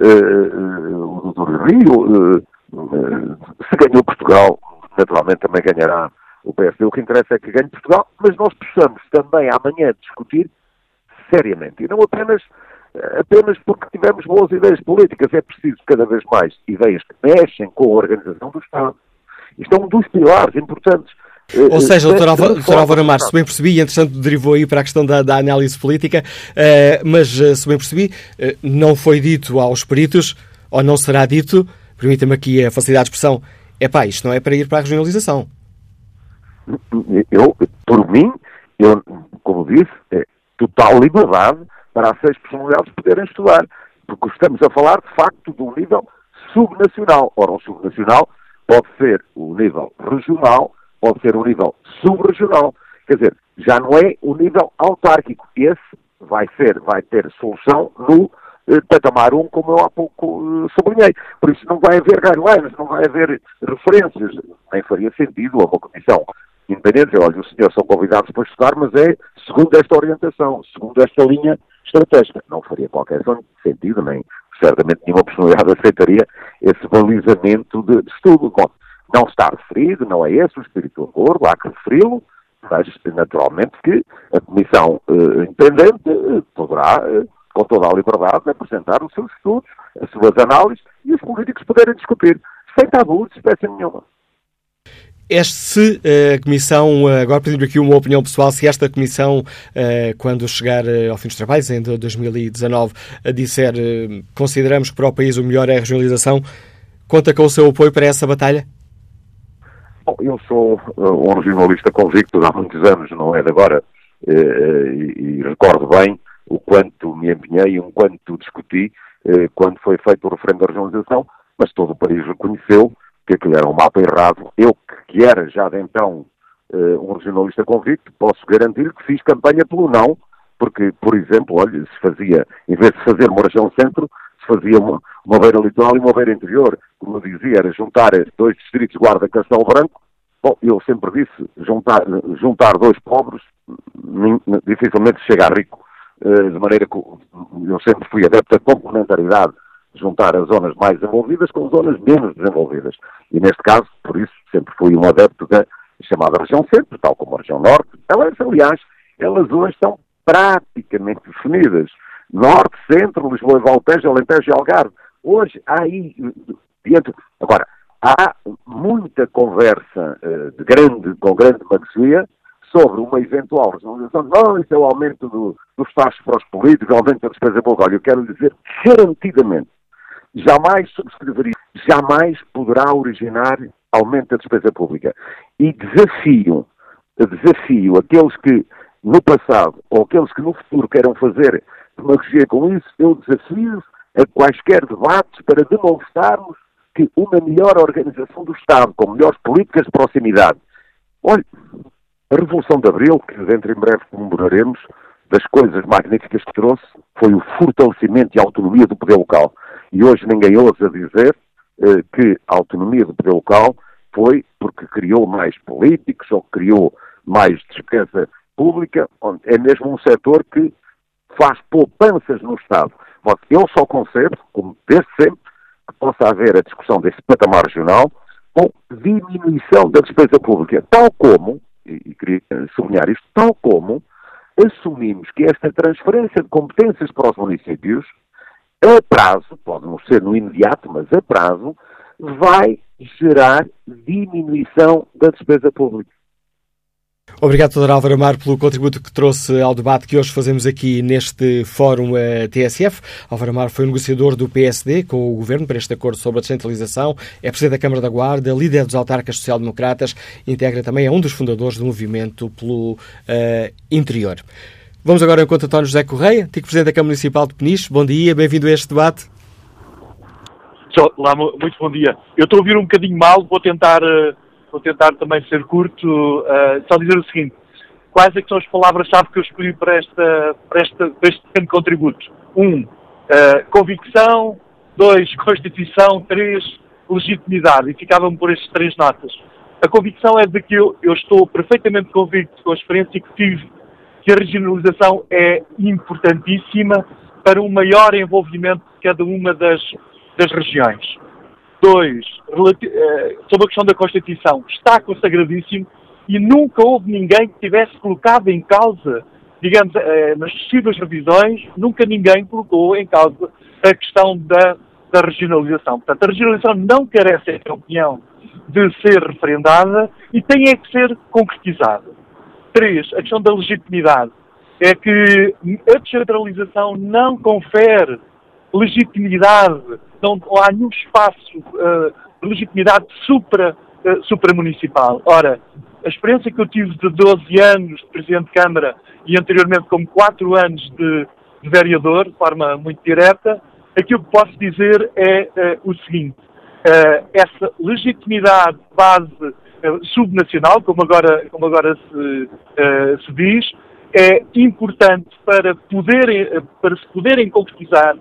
uh, o Dr. Rio, se ganhou Portugal, naturalmente também ganhará o PSD. O que interessa é que ganhe Portugal, mas nós possamos também amanhã discutir seriamente. E não apenas, apenas porque tivemos boas ideias políticas. É preciso cada vez mais ideias que mexem com a organização do Estado. Isto é um dos pilares importantes ou seja, Dr. Álvaro Marques, se bem percebi, e entretanto derivou aí para a questão da, da análise política, uh, mas uh, se bem percebi, uh, não foi dito aos peritos, ou não será dito, permita-me aqui a facilidade de expressão, é pá, isto não é para ir para a regionalização. Eu, por mim, eu, como disse, é total liberdade para as seis personalidades poderem estudar, porque estamos a falar, de facto, de um nível subnacional. Ora, o subnacional pode ser o nível regional, pode ser um nível subregional. Quer dizer, já não é o nível autárquico. Esse vai ser, vai ter solução no eh, patamar 1, como eu há pouco eh, sublinhei. Por isso não vai haver guidelines, não vai haver referências. Nem faria sentido a uma comissão independente. Olha, os senhores são convidados para estudar, mas é segundo esta orientação, segundo esta linha estratégica. Não faria qualquer sentido, nem certamente nenhuma personalidade aceitaria esse balizamento de, de estudo. Bom, não está referido, não é esse o espírito do acordo, há que referi-lo, mas naturalmente que a Comissão uh, Independente uh, poderá, uh, com toda a liberdade, apresentar os seus estudos, as suas análises e os políticos poderem discutir, sem tabu de espécie nenhuma. Este, se a Comissão, agora pedindo aqui uma opinião pessoal, se esta Comissão, quando chegar ao fim dos trabalhos, em 2019, disser consideramos que para o país o melhor é a regionalização, conta com o seu apoio para essa batalha? Bom, eu sou uh, um jornalista convicto há muitos anos, não é de agora, uh, e, e, recordo bem o quanto me empenhei, o quanto discuti uh, quando foi feito o referendo da regionalização, mas todo o país reconheceu que aquilo era um mapa errado. Eu, que era já de então uh, um regionalista convicto, posso garantir que fiz campanha pelo não, porque, por exemplo, olha, se fazia, em vez de fazer região centro, se fazia uma, uma beira litoral e uma beira interior. Como eu dizia, era juntar dois distritos Guarda Castelo Branco. Bom, eu sempre disse, juntar, juntar dois pobres dificilmente chega a rico. Uh, de maneira que eu sempre fui adepto da complementaridade juntar as zonas mais desenvolvidas com zonas menos desenvolvidas. E neste caso, por isso, sempre fui um adepto da chamada região centro, tal como a região norte. Elas, aliás, elas hoje estão praticamente definidas. Norte, centro, Lisboa Valtejo, Alentejo e Algarve. Hoje há aí, dentro, agora, há muita conversa uh, de grande, com grande magosia sobre uma eventual regionalização. Não, isso é o aumento do, dos taxos para os políticos, aumento da despesa pública. Olha, eu quero lhe dizer garantidamente jamais subscreveria, jamais poderá originar aumento da despesa pública. E desafio, desafio aqueles que no passado ou aqueles que no futuro queiram fazer demagogia com isso, eu desafio a quaisquer debates para demonstrarmos que uma melhor organização do Estado, com melhores políticas de proximidade. Olha, a Revolução de Abril, que dentro em breve comemoraremos, das coisas magníficas que trouxe foi o fortalecimento e autonomia do poder local. E hoje ninguém ousa dizer eh, que a autonomia do poder local foi porque criou mais políticos ou criou mais despesa pública. É mesmo um setor que faz poupanças no Estado. Eu só concebo, como desde sempre, que possa haver a discussão desse patamar regional com diminuição da despesa pública, tal como, e queria sublinhar isto, tal como assumimos que esta transferência de competências para os municípios a prazo, pode não ser no imediato, mas a prazo, vai gerar diminuição da despesa pública. Obrigado, Dr. Álvaro Amar, pelo contributo que trouxe ao debate que hoje fazemos aqui neste Fórum eh, TSF. Álvaro Amar foi negociador do PSD com o Governo para este acordo sobre a descentralização, é Presidente da Câmara da Guarda, líder dos autarcas social-democratas, integra também, é um dos fundadores do movimento pelo uh, interior. Vamos agora ao encontro António José Correia, antigo Presidente da Câmara Municipal de Peniche. Bom dia, bem-vindo a este debate. Olá, muito bom dia. Eu estou a ouvir um bocadinho mal, vou tentar, eh, vou tentar também ser curto. Uh, só dizer o seguinte, quais é são as palavras-chave que eu escolhi para, esta, para, esta, para este pequeno contributo? Um, uh, convicção. Dois, Constituição. Três, legitimidade. E ficavam por estas três notas. A convicção é de que eu, eu estou perfeitamente convicto com a experiência que tive que a regionalização é importantíssima para um maior envolvimento de cada uma das, das regiões. Dois, eh, sobre a questão da Constituição, está consagradíssimo e nunca houve ninguém que tivesse colocado em causa, digamos, eh, nas possíveis revisões, nunca ninguém colocou em causa a questão da, da regionalização. Portanto, a regionalização não carece, em minha opinião, de ser referendada e tem é que ser concretizada. Três, a questão da legitimidade. É que a descentralização não confere legitimidade, não, há nenhum espaço uh, de legitimidade supra, uh, supramunicipal. Ora, a experiência que eu tive de 12 anos de Presidente de Câmara e anteriormente como 4 anos de, de vereador, de forma muito direta, aquilo que posso dizer é uh, o seguinte, essa legitimidade base subnacional, como agora, como agora se, se diz, é importante para, para se poderem concretizar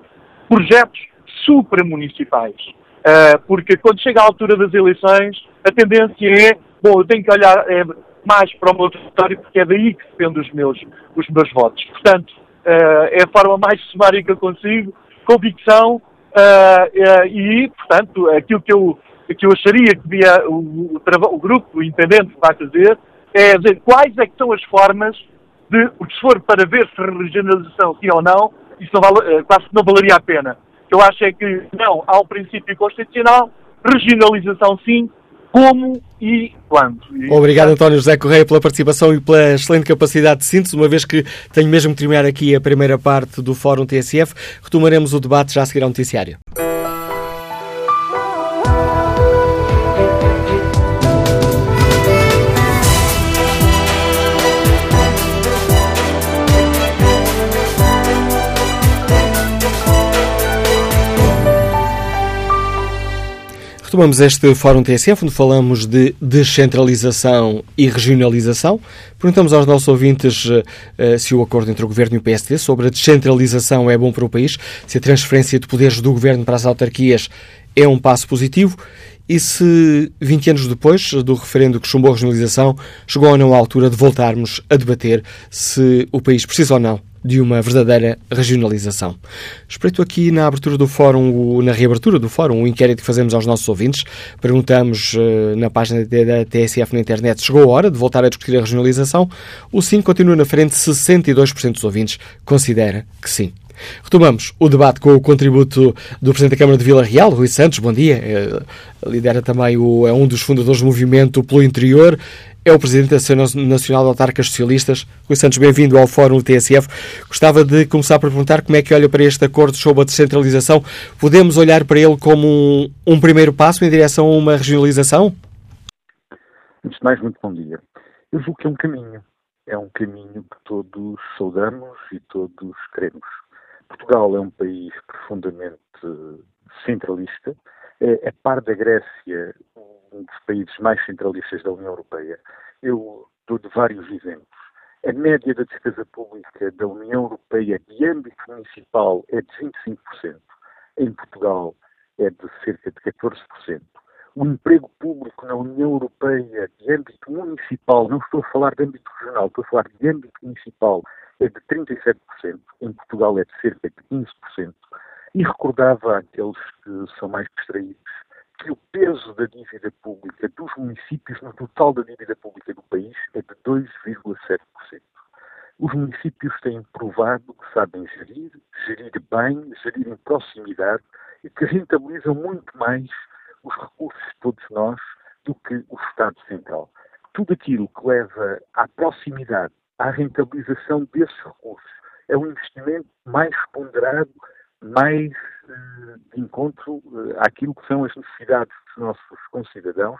projetos supramunicipais. Uh, porque quando chega a altura das eleições, a tendência é, bom, eu tenho que olhar é, mais para o meu território porque é daí que dependem os meus, os meus votos. Portanto, uh, é a forma mais sumária que eu consigo, convicção uh, e, portanto, aquilo que eu que eu acharia que devia, o, o, o grupo o intendente vai fazer é dizer quais é que são as formas de, se for para ver se regionalização sim ou não, isso não vale, eh, quase que não valeria a pena. O que eu acho é que não, há um princípio constitucional, regionalização sim, como e quando. Obrigado, António José Correia, pela participação e pela excelente capacidade de síntese, uma vez que tenho mesmo que terminar aqui a primeira parte do Fórum TSF. Retomaremos o debate já a seguir ao noticiário. Retomamos este Fórum TSF, onde falamos de descentralização e regionalização. Perguntamos aos nossos ouvintes uh, se o acordo entre o Governo e o PSD sobre a descentralização é bom para o país, se a transferência de poderes do Governo para as autarquias é um passo positivo e se, 20 anos depois do referendo que chumbou a regionalização, chegou ou não a altura de voltarmos a debater se o país precisa ou não de uma verdadeira regionalização. Espreito aqui na abertura do fórum, na reabertura do fórum, o inquérito que fazemos aos nossos ouvintes. Perguntamos uh, na página da TSF na internet, chegou a hora de voltar a discutir a regionalização? O sim continua na frente, 62% dos ouvintes considera que sim. Retomamos o debate com o contributo do Presidente da Câmara de Vila Real, Rui Santos. Bom dia. Eh, lidera também o, é um dos fundadores do movimento pelo interior. É o Presidente da Associação Nacional de Autarcas Socialistas. Rui Santos, bem-vindo ao Fórum TSF. Gostava de começar por perguntar como é que olha para este acordo sobre a descentralização. Podemos olhar para ele como um, um primeiro passo em direção a uma regionalização? Antes de mais, muito bom dia. Eu julgo que é um caminho. É um caminho que todos saudamos e todos queremos. Portugal é um país profundamente centralista. É, é par da Grécia um dos países mais centralistas da União Europeia. Eu dou de vários exemplos. A média da despesa pública da União Europeia de âmbito municipal é de 25%. Em Portugal é de cerca de 14%. O emprego público na União Europeia de âmbito municipal, não estou a falar de âmbito regional, estou a falar de âmbito municipal, é de 37%, em Portugal é de cerca de 15%, e recordava àqueles que são mais distraídos que o peso da dívida pública dos municípios no total da dívida pública do país é de 2,7%. Os municípios têm provado que sabem gerir, gerir bem, gerir em proximidade e que rentabilizam muito mais os recursos de todos nós do que o Estado Central. Tudo aquilo que leva à proximidade à rentabilização desses recursos. É um investimento mais ponderado, mais uh, de encontro uh, àquilo que são as necessidades dos nossos concidadãos.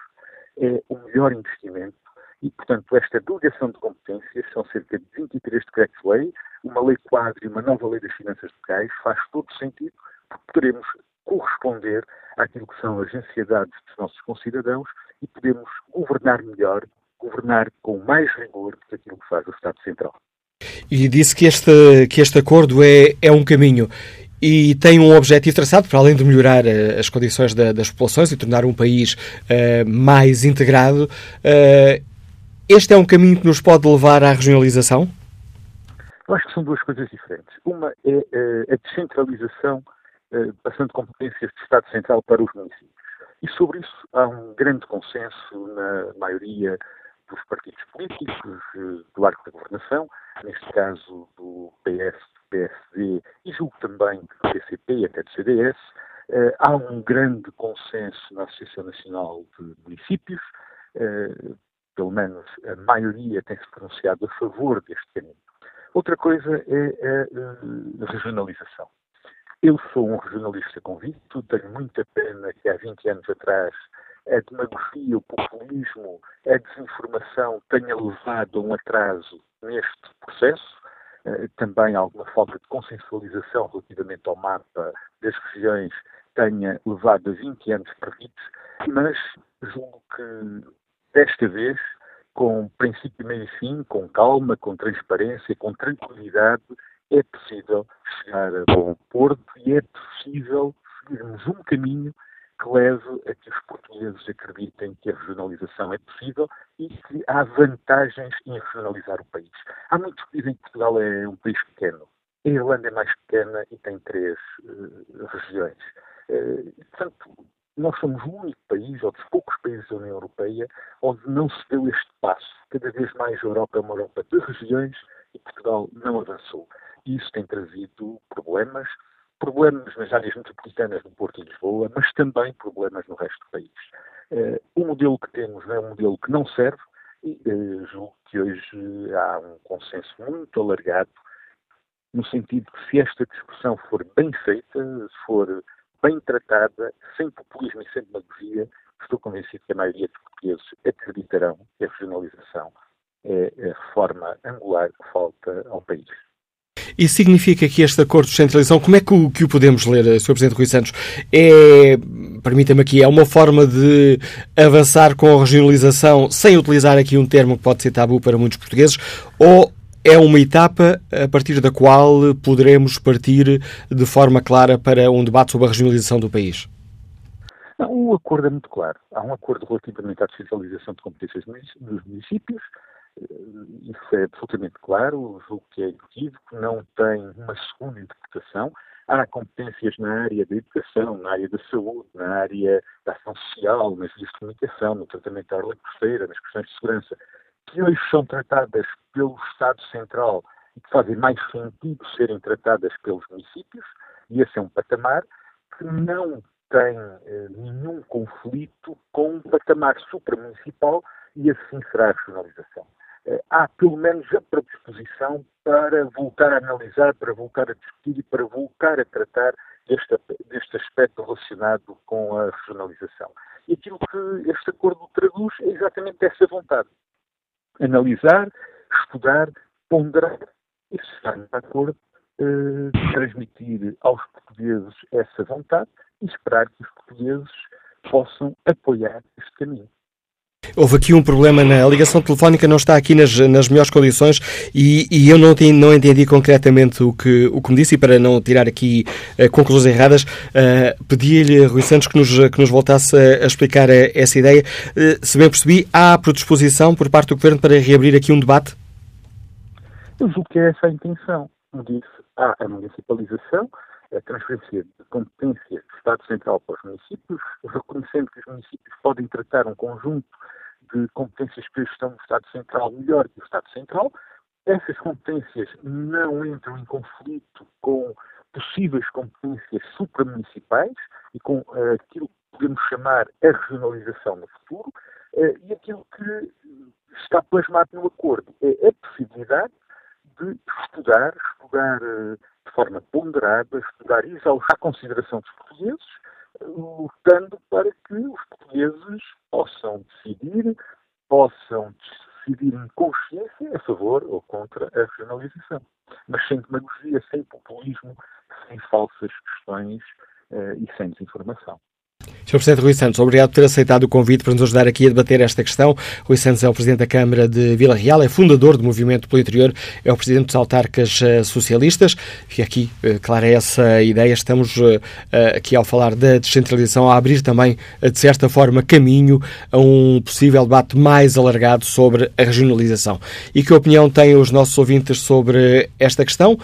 É o melhor investimento e, portanto, esta delegação de competências, são cerca de 23 decretos-lei, uma lei quadro e uma nova lei das finanças locais, faz todo sentido, porque poderemos corresponder àquilo que são as ansiedades dos nossos concidadãos e podemos governar melhor governar com mais rigor do que aquilo que faz o Estado Central. E disse que este, que este acordo é, é um caminho e tem um objetivo traçado, para além de melhorar uh, as condições da, das populações e tornar um país uh, mais integrado. Uh, este é um caminho que nos pode levar à regionalização? Eu acho que são duas coisas diferentes. Uma é a descentralização, passando competências do Estado Central para os municípios. E sobre isso há um grande consenso na maioria dos partidos políticos eh, do arco da governação, neste caso do PS, do PSD e julgo também do PCP e até do CDS. Eh, há um grande consenso na Associação Nacional de Municípios, eh, pelo menos a maioria tem-se pronunciado a favor deste caminho. Outra coisa é a regionalização. Eu sou um regionalista convicto, tenho muita pena que há 20 anos atrás a demagogia, o populismo, a desinformação tenha levado a um atraso neste processo, uh, também alguma falta de consensualização relativamente ao mapa das regiões tenha levado a 20 anos perdidos, mas julgo que desta vez, com princípio, meio e fim, com calma, com transparência, com tranquilidade, é possível chegar a bom porto e é possível seguirmos um caminho que leve a que os portugueses acreditem que a regionalização é possível e que há vantagens em regionalizar o país. Há muitos que dizem que Portugal é um país pequeno. A Irlanda é mais pequena e tem três uh, regiões. Uh, portanto, nós somos o único país, ou dos poucos países da União Europeia, onde não se deu este passo. Cada vez mais a Europa é uma Europa de regiões e Portugal não avançou. Isso tem trazido problemas, problemas nas áreas metropolitanas do Porto e Lisboa, mas também problemas no resto do país. Uh, o modelo que temos é um modelo que não serve e uh, julgo que hoje há um consenso muito alargado no sentido que se esta discussão for bem feita, for bem tratada, sem populismo e sem demagogia, estou convencido que a maioria dos portugueses acreditarão que a regionalização é a reforma angular que falta ao país. Isso significa que este acordo de descentralização, como é que o, que o podemos ler, Sr. Presidente Rui Santos? É permita-me aqui, é uma forma de avançar com a regionalização sem utilizar aqui um termo que pode ser tabu para muitos portugueses, ou é uma etapa a partir da qual poderemos partir de forma clara para um debate sobre a regionalização do país? o acordo é muito claro. Há um acordo relativamente à descentralização de competências nos municípios. Isso é absolutamente claro. O jogo que é equívoco não tem uma segunda interpretação. Há competências na área da educação, na área da saúde, na área da ação social, nas vias de comunicação, no tratamento da orla costeira, nas questões de segurança, que hoje são tratadas pelo Estado Central e que fazem mais sentido serem tratadas pelos municípios, e esse é um patamar que não tem eh, nenhum conflito com um patamar supramunicipal e assim será a regionalização. Eh, há pelo menos a predisposição para voltar a analisar, para voltar a discutir e para voltar a tratar deste, deste aspecto relacionado com a regionalização. E aquilo que este acordo traduz é exatamente essa vontade. Analisar, estudar, ponderar e, estarmos de acordo, eh, transmitir aos portugueses essa vontade e esperar que os portugueses possam apoiar este caminho. Houve aqui um problema na ligação telefónica, não está aqui nas, nas melhores condições e, e eu não, não entendi concretamente o que, o que me disse e para não tirar aqui uh, conclusões erradas, uh, pedi-lhe, Rui Santos, que nos, que nos voltasse a, a explicar a, essa ideia. Uh, se bem percebi, há predisposição por parte do Governo para reabrir aqui um debate? Eu julgo que é essa a intenção. Como disse, há a municipalização, a transferência de competências do Estado Central para os municípios, reconhecendo que os municípios podem tratar um conjunto de competências que estão no Estado Central melhor que o Estado Central. Essas competências não entram em conflito com possíveis competências supramunicipais e com uh, aquilo que podemos chamar a regionalização no futuro. Uh, e aquilo que está plasmado no acordo é a possibilidade de estudar, estudar uh, de forma ponderada, estudar isso à consideração dos portugueses, lutando para que os portugueses possam decidir, possam decidir em consciência a favor ou contra a regionalização. Mas sem demagogia, sem populismo, sem falsas questões uh, e sem desinformação. Sr. Presidente Rui Santos, obrigado por ter aceitado o convite para nos ajudar aqui a debater esta questão. Rui Santos é o Presidente da Câmara de Vila Real, é fundador do Movimento pelo Interior, é o Presidente dos Autarcas eh, Socialistas e aqui, eh, clara é essa ideia, estamos eh, aqui ao falar da descentralização, a abrir também, de certa forma, caminho a um possível debate mais alargado sobre a regionalização. E que opinião têm os nossos ouvintes sobre esta questão?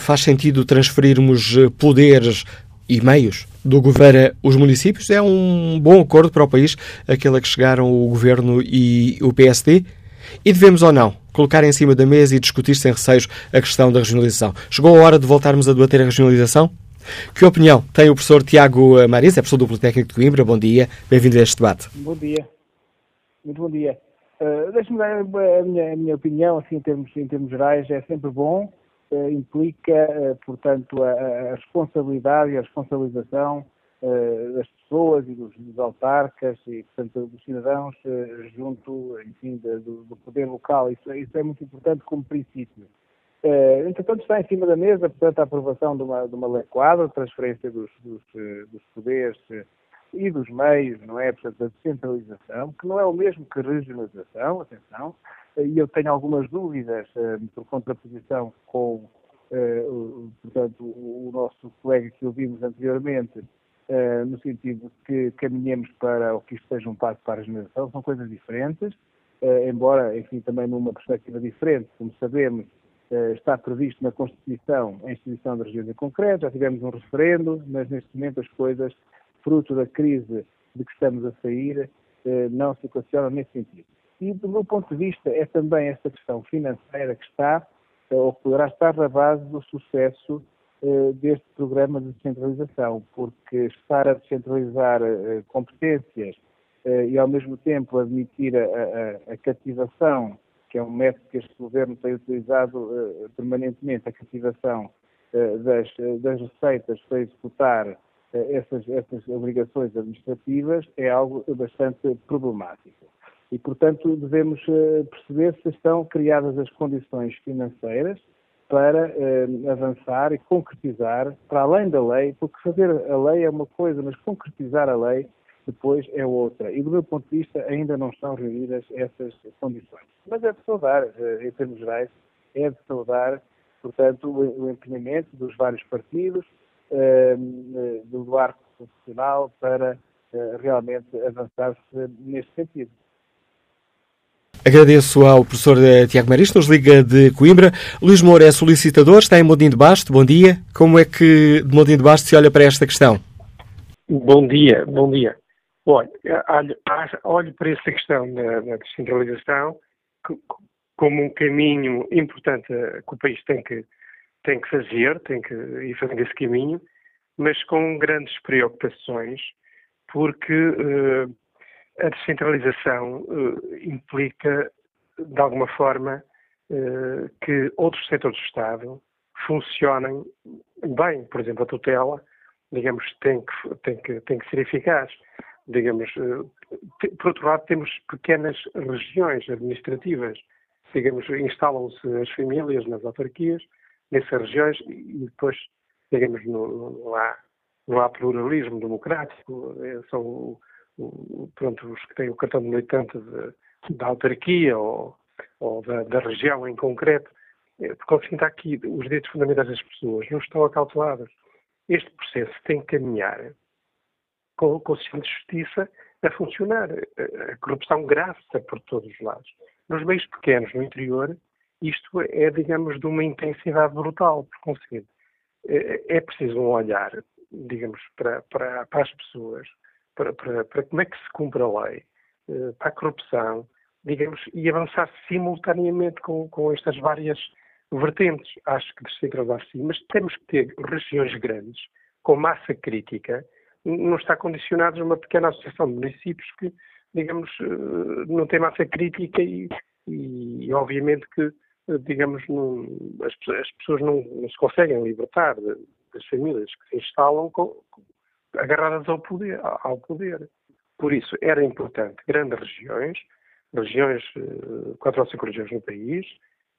Faz sentido transferirmos poderes e meios do governo os municípios. É um bom acordo para o país, aquele a que chegaram o governo e o PSD. E devemos ou não colocar em cima da mesa e discutir sem receios a questão da regionalização. Chegou a hora de voltarmos a debater a regionalização? Que opinião tem o professor Tiago Mariz, é professor do Politécnico de Coimbra. Bom dia, bem-vindo a este debate. Bom dia, muito bom dia. Uh, Deixe-me dar a minha, a minha, opinião, assim, em termos, em termos gerais, é sempre bom implica, eh, portanto, a, a, responsabilidade e a responsabilização eh, das pessoas e dos, dos, autarcas e, portanto, dos cidadãos junto, enfim, do, do, poder local. Isso, isso, é muito importante como princípio. entretanto, está em cima da mesa, portanto, a aprovação de uma, de uma lei quadro, transferência dos, dos, dos poderes e dos meios, não é? Portanto, a descentralização, que não é o mesmo que regionalização, atenção, e eu tenho algumas dúvidas eh, por contraposição com, eh, portanto, o nosso colega que ouvimos anteriormente, eh, no sentido de que caminhemos para o que isto seja um passo para a regeneração, são coisas diferentes, embora, enfim, também numa perspectiva diferente, como sabemos, está previsto na Constituição a instituição das regiões em concreto, já tivemos um referendo, mas neste momento as coisas, fruto da crise de que estamos a sair, não se equacionam nesse sentido. E, do meu ponto de vista, é também esta questão financeira que está, eh, ou poderá estar na base do sucesso eh, deste programa de descentralização, porque estar a descentralizar eh, competências e, ao mesmo tempo, admitir a, a, a, cativação, que é um método que este governo tem utilizado permanentemente, a cativação das, das receitas para executar essas, essas obrigações administrativas, é algo bastante problemático e, portanto, devemos eh, perceber se estão criadas as condições financeiras para eh, avançar e concretizar para além da lei, porque fazer a lei é uma coisa, mas concretizar a lei depois é outra. E do meu ponto de vista ainda não estão reunidas essas condições. Mas é de saudar, eh, em termos gerais, é de saudar, portanto, o, o empenhamento dos vários partidos, eh, do arco constitucional para eh, realmente avançar-se neste sentido. Agradeço ao professor eh, Tiago Marista, nos liga de Coimbra. Luís Moura é solicitador, está em Mondinho de Basto. Bom dia. Como é que de Mondinho de Basto se olha para esta questão? Bom dia, bom dia. Olha, olho, para esta questão da, da descentralização como um caminho importante que o país tem que, tem que fazer, tem que ir fazendo esse caminho, mas com grandes preocupações, porque uh, a descentralização uh, implica, de alguma forma, uh, que outros setores do Estado funcionem bem. Por exemplo, a tutela, digamos, tem que, tem que, tem que ser eficaz. Digamos, uh, por outro lado, temos pequenas regiões administrativas. Digamos, instalam-se as famílias nas autarquias, nessas regiões, e depois, digamos, não, há, não há pluralismo democrático. São pronto, os que têm o cartão de militante da autarquia ou, ou da, da, região em concreto, é, porque ao fim está aqui os direitos fundamentais das pessoas não estão acautelados. Este processo tem que caminhar com, com o sistema de justiça a funcionar. A corrupção grava-se por todos os lados. Nos meios pequenos, no interior, isto é, digamos, de uma intensidade brutal, por conseguinte. É, é preciso um olhar, digamos, para, para, para as pessoas, para, para, para como é que se cumpre a lei, eh, para a corrupção, digamos, e avançar simultaneamente com, com estas várias vertentes. Acho que descentralizar sim, mas temos que ter regiões grandes, com massa crítica, não está condicionados a uma pequena associação de municípios que, digamos, eh, não tem massa crítica e, e obviamente que, eh, digamos, não, as, as, pessoas não, não, se conseguem libertar das famílias que se instalam com, agarradas ao poder, ao poder. Por isso, era importante grandes regiões, regiões, eh, quatro ou cinco regiões no país,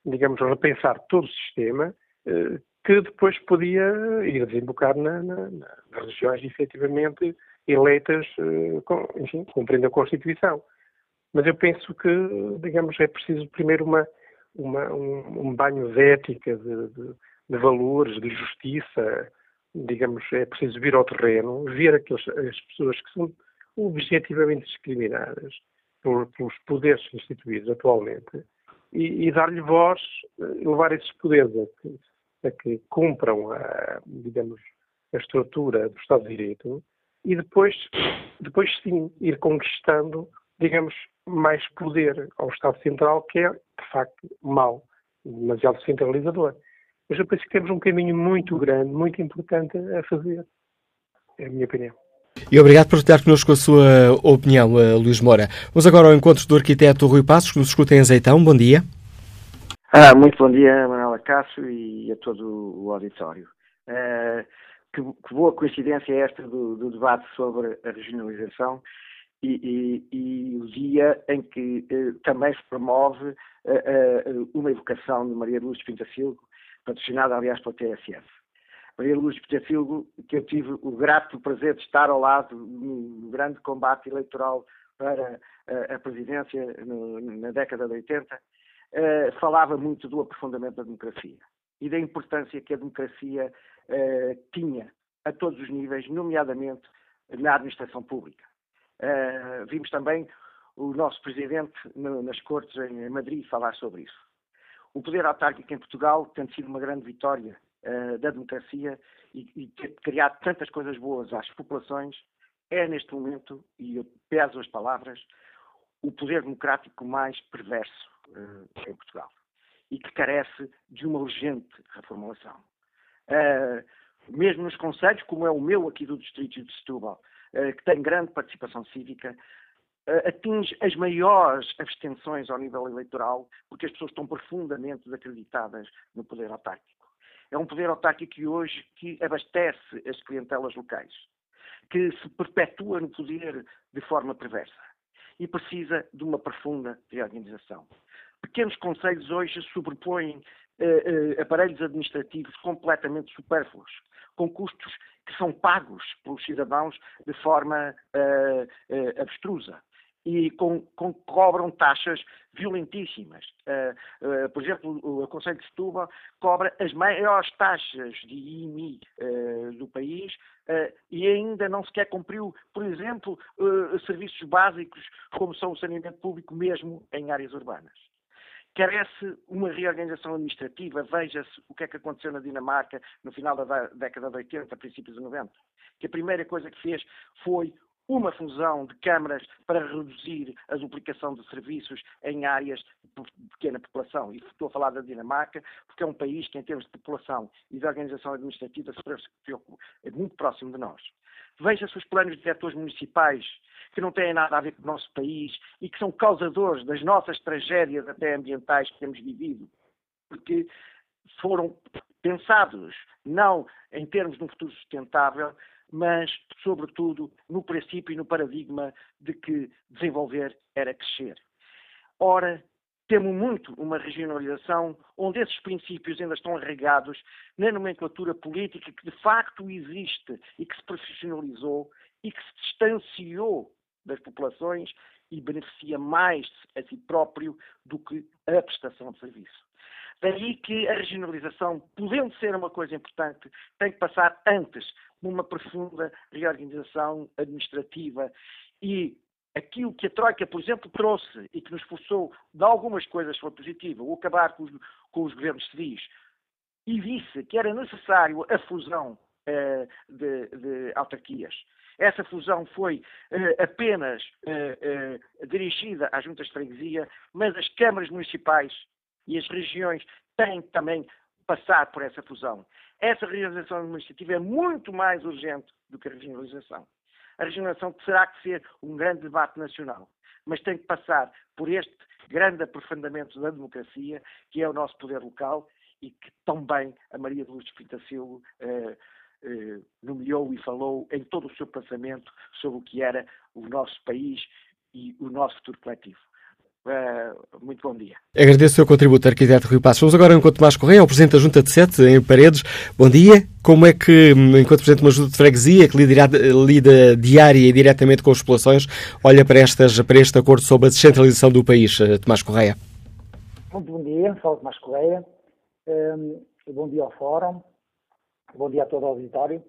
digamos, repensar todo o sistema, eh, que depois podia ir desembocar na, na, nas regiões efetivamente eleitas, eh, enfim, cumprindo a Constituição. Mas eu penso que, digamos, é preciso primeiro uma, uma um, um, banho de ética, de, de, de valores, de justiça, digamos, é preciso vir ao terreno, ver aqueles, as pessoas que são objetivamente discriminadas por, pelos poderes instituídos atualmente e, e dar-lhe voz, eh, levar esses poderes a que, a que cumpram, a, digamos, a estrutura do Estado de Direito e depois, depois sim, ir conquistando, digamos, mais poder ao Estado Central, que é, de facto, mau, demasiado centralizador. Mas eu penso que temos um caminho muito grande, muito importante a fazer. É a minha opinião. E obrigado por estar connosco a sua opinião, uh, Luís Moura. Vamos agora ao encontro do arquiteto Rui Passos, que nos escuta em Azeitão. Bom dia. Ah, muito bom dia, Manuela Cássio e a todo o auditório. Uh, que, que, boa coincidência é esta do, do debate sobre a regionalização e, e, e, o dia em que uh, também se promove uh, uma evocação de Maria Luz Pintacilgo patrocinada, aliás, pela TSF. Maria Luz Petafilgo, que eu tive o grato prazer de estar ao lado no grande combate eleitoral para a, a presidência no, na década de 80, uh, eh, falava muito do aprofundamento da democracia e da importância que a democracia uh, tinha a todos os níveis, nomeadamente na administração pública. Uh, vimos também o nosso presidente no, nas Cortes em Madrid falar sobre isso. O poder autárquico em Portugal tem sido uma grande vitória uh, da democracia e, e ter criado tantas coisas boas às populações é, neste momento, e eu peso as palavras, o poder democrático mais perverso uh, em Portugal e que carece de uma urgente reformulação. Uh, mesmo nos conselhos, como é o meu aqui do Distrito de Setúbal, uh, que tem grande participação cívica, atinge as maiores abstenções ao nível eleitoral, porque as pessoas estão profundamente desacreditadas no poder autárquico. É um poder autárquico que hoje que abastece as clientelas locais, que se perpetua no poder de forma perversa e precisa de uma profunda reorganização. Pequenos conselhos hoje sobrepõem uh, uh, aparelhos administrativos completamente supérfluos, com custos que são pagos pelos cidadãos de forma uh, abstrusa e com, com, cobram taxas violentíssimas. Uh, uh, por exemplo, o, o Conselho de Setúbal cobra as maiores taxas de IMI uh, do país e ainda não sequer cumpriu, por exemplo, serviços básicos como são o saneamento público, mesmo em áreas urbanas. Carece uma reorganização administrativa. Veja-se o que é que aconteceu na Dinamarca no final da década de 80, princípios de 90. Que a primeira coisa que fez foi uma fusão de câmaras para reduzir a duplicação de serviços em áreas de pequena população. E estou a falar da Dinamarca, porque é um país que, em termos de população e de organização administrativa, é muito próximo de nós. Veja-se os planos de diretores municipais, que não têm nada a ver com o nosso país e que são causadores das nossas tragédias, até ambientais, que temos vivido. Porque foram pensados não em termos de um futuro sustentável, mas, sobretudo, no princípio e no paradigma de que desenvolver era crescer. Ora, temo muito uma regionalização onde esses princípios ainda estão arraigados na nomenclatura política que de facto existe e que se profissionalizou e que se distanciou das populações e beneficia mais a si próprio do que a prestação de serviço. Daí que a regionalização, podendo ser uma coisa importante, tem que passar antes numa profunda reorganização administrativa e aquilo que a Troika, por exemplo, trouxe e que nos forçou de algumas coisas foi positivo, o acabar com os, com os governos civis, e disse que era necessário a fusão uh, de, de, autarquias. Essa fusão foi uh, apenas uh, dirigida às juntas de freguesia, mas as câmaras municipais e as regiões têm também passar por essa fusão. Essa regionalização administrativa é muito mais urgente do que a regionalização. A regionalização terá que ser um grande debate nacional, mas tem que passar por este grande aprofundamento da democracia, que é o nosso poder local e que tão bem a Maria de Lourdes Pintacilo eh, eh, nomeou e falou em todo o seu pensamento sobre o que era o nosso país e o nosso futuro coletivo. Uh, muito bom dia. Agradeço o seu contributo, arquiteto Rui Passos. Vamos agora enquanto Tomás Correia, o Presidente da Junta de Sete, em Paredes. Bom dia. Como é que, enquanto Presidente de uma Junta de Freguesia, que lida, lida diária e diretamente com as populações, olha para, estas, para este acordo sobre a descentralização do país, eh, Tomás Correia? Muito bom dia, falo Tomás Correia. Um, bom dia ao Fórum. Bom dia a todo o auditório.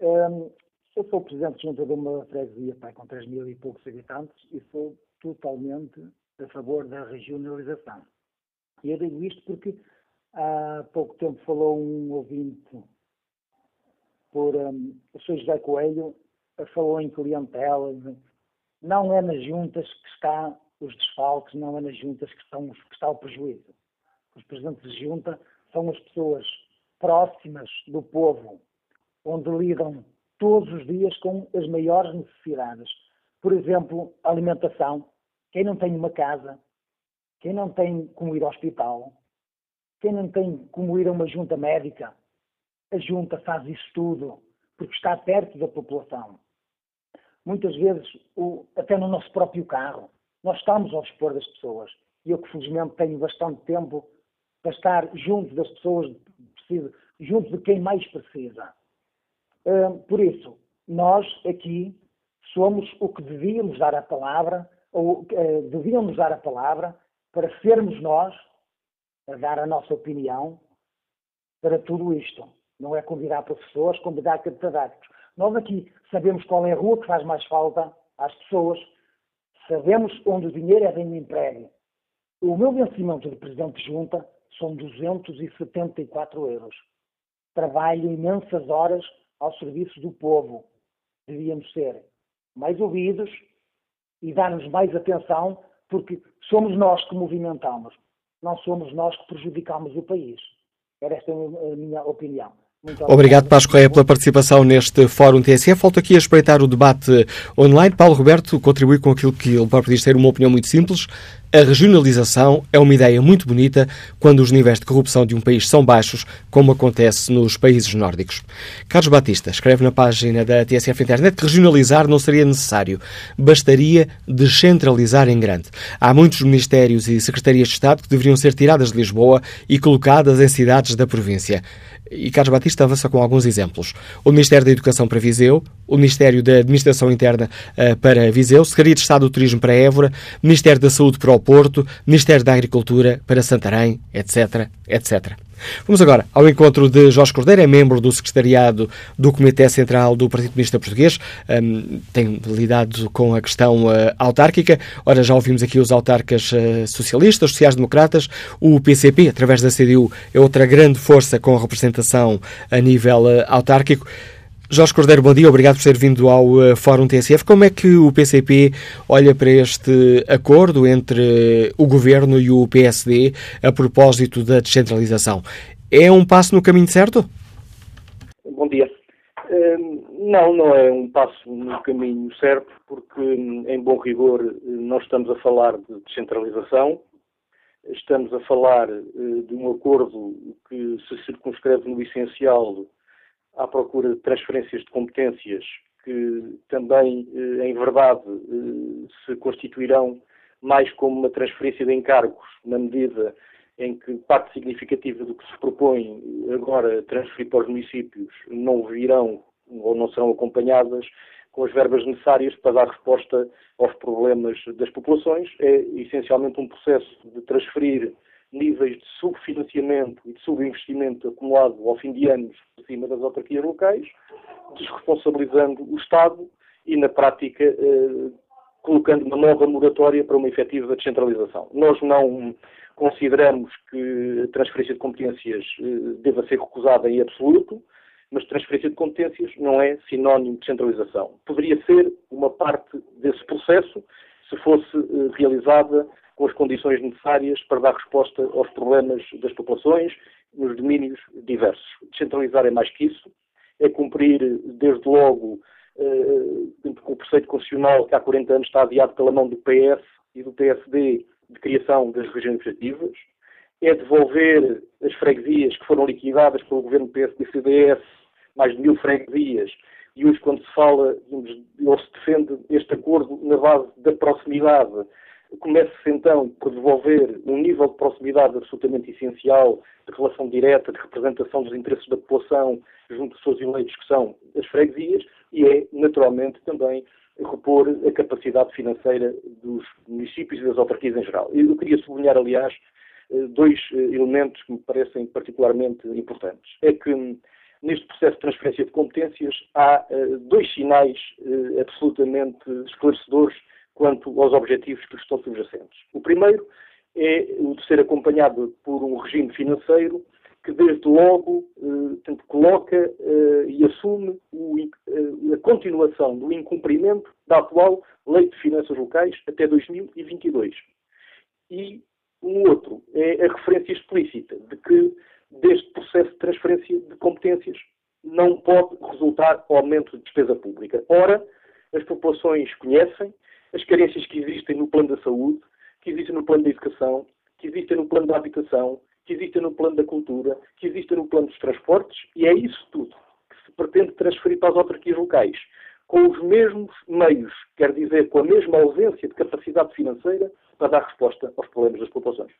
Um, eu sou Presidente de Junta de uma Freguesia pai, com 3 mil e poucos habitantes e sou totalmente a favor da regionalização. E eu digo isto porque há pouco tempo falou um ouvinte por um, o Sr. José Coelho, falou em clientela, não é nas juntas que está os desfalques, não é nas juntas que, estão, que está o prejuízo. Os presidentes de junta são as pessoas próximas do povo, onde lidam todos os dias com as maiores necessidades. Por exemplo, alimentação, quem não tem uma casa, quem não tem como ir ao hospital, quem não tem como ir a uma junta médica, a junta faz isso tudo porque está perto da população. Muitas vezes, o, até no nosso próprio carro, nós estamos ao dispor das pessoas. E eu que felizmente tenho bastante tempo para estar junto das pessoas, junto de quem mais precisa. Uh, por isso, nós aqui somos o que devíamos dar a palavra ou deviam nos dar a palavra para sermos nós a dar a nossa opinião para tudo isto. Não é convidar professores, convidar catedráticos. Nós aqui sabemos qual é a rua que faz mais falta às pessoas, sabemos onde o dinheiro é bem emprego. O meu vencimento de presidente de junta são 274 euros. Trabalho imensas horas ao serviço do povo. Devíamos ser mais ouvidos, e dar-nos mais atenção, porque somos nós que movimentamos, não somos nós que prejudicamos o país. Era esta a minha opinião. Muito obrigado, Pasco Correia, pela participação neste Fórum TSF. Volto aqui a espreitar o debate online. Paulo Roberto contribui com aquilo que ele próprio diz ter uma opinião muito simples. A regionalização é uma ideia muito bonita quando os níveis de corrupção de um país são baixos, como acontece nos países nórdicos. Carlos Batista escreve na página da TSF Internet que regionalizar não seria necessário, bastaria descentralizar em grande. Há muitos ministérios e secretarias de Estado que deveriam ser tiradas de Lisboa e colocadas em cidades da província. E Carlos Batista avança com alguns exemplos. O Ministério da Educação para Viseu, o Ministério da Administração Interna uh, para Viseu, Secretaria de Estado do Turismo para Évora, Ministério da Saúde para o Porto, Ministério da Agricultura para Santarém, etc, etc. Vamos agora ao encontro de Jorge Cordeiro, é membro do secretariado do Comitê Central do Partido Comunista Português, um, tem lidado com a questão uh, autárquica. Ora, já ouvimos aqui os autarcas uh, socialistas, sociais-democratas, o PCP, através da CDU, é outra grande força com representação a nível uh, autárquico. Jorge Cordeiro, bom dia, obrigado por ter vindo ao uh, Fórum TSF. Como é que o PCP olha para este acordo entre o Governo e o PSD a propósito da descentralização? É um passo no caminho certo? Bom dia. Uh, não, não é um passo no caminho certo, porque, em bom rigor, nós estamos a falar de descentralização, estamos a falar uh, de um acordo que se circunscreve no essencial à procura de transferências de competências que também, eh, em verdade, eh, se constituirão mais como uma transferência de encargos, na medida em que parte significativa do que se propõe agora transferir para os municípios não virão ou não serão acompanhadas com as verbas necessárias para dar resposta aos problemas das populações. É essencialmente um processo de transferir níveis de subfinanciamento e de subinvestimento acumulado ao fim de anos acima das autarquias locais, desresponsabilizando o Estado e, na prática, eh, colocando uma nova moratória para uma efetiva descentralização. Nós não consideramos que a transferência de competências eh, deva ser recusada em absoluto, mas transferência de competências não é sinónimo de descentralização. Poderia ser uma parte desse processo se fosse eh, realizada com as condições necessárias para dar resposta aos problemas das populações nos domínios diversos. Descentralizar é mais que isso, é cumprir, desde logo, eh, o preceito constitucional que há 40 anos está adiado pela mão do PS e do PSD de criação das regiões administrativas, é devolver as freguesias que foram liquidadas pelo governo PSD e CDS, mais de mil freguesias, e hoje quando se fala, ou se defende este acordo na base da proximidade Começa-se então por devolver um nível de proximidade absolutamente essencial, de relação direta, de representação dos interesses da população junto dos seus eleitos, que são as freguesias, e é, naturalmente, também repor a capacidade financeira dos municípios e das autarquias em geral. Eu queria sublinhar, aliás, eh, dois eh, elementos que me parecem particularmente importantes. É que hum, neste processo de transferência de competências há eh, dois sinais absolutamente esclarecedores quanto aos objetivos que lhes estão subjacentes. O primeiro é o de ser acompanhado por um regime financeiro que desde logo eh, coloca eh, e assume o, eh, a continuação do incumprimento da atual Lei de Finanças Locais até 2022. E um outro é a referência explícita de que deste processo de transferência de competências não pode resultar aumento de despesa pública. Ora, as populações conhecem, as carências que existem no plano da saúde, que existem no plano da educação, que existem no plano da habitação, que existem no plano da cultura, que existem no plano dos transportes, e é isso tudo que se pretende transferir para as autarquias locais, com os mesmos meios, quer dizer, com a mesma ausência de capacidade financeira para dar resposta aos problemas das populações.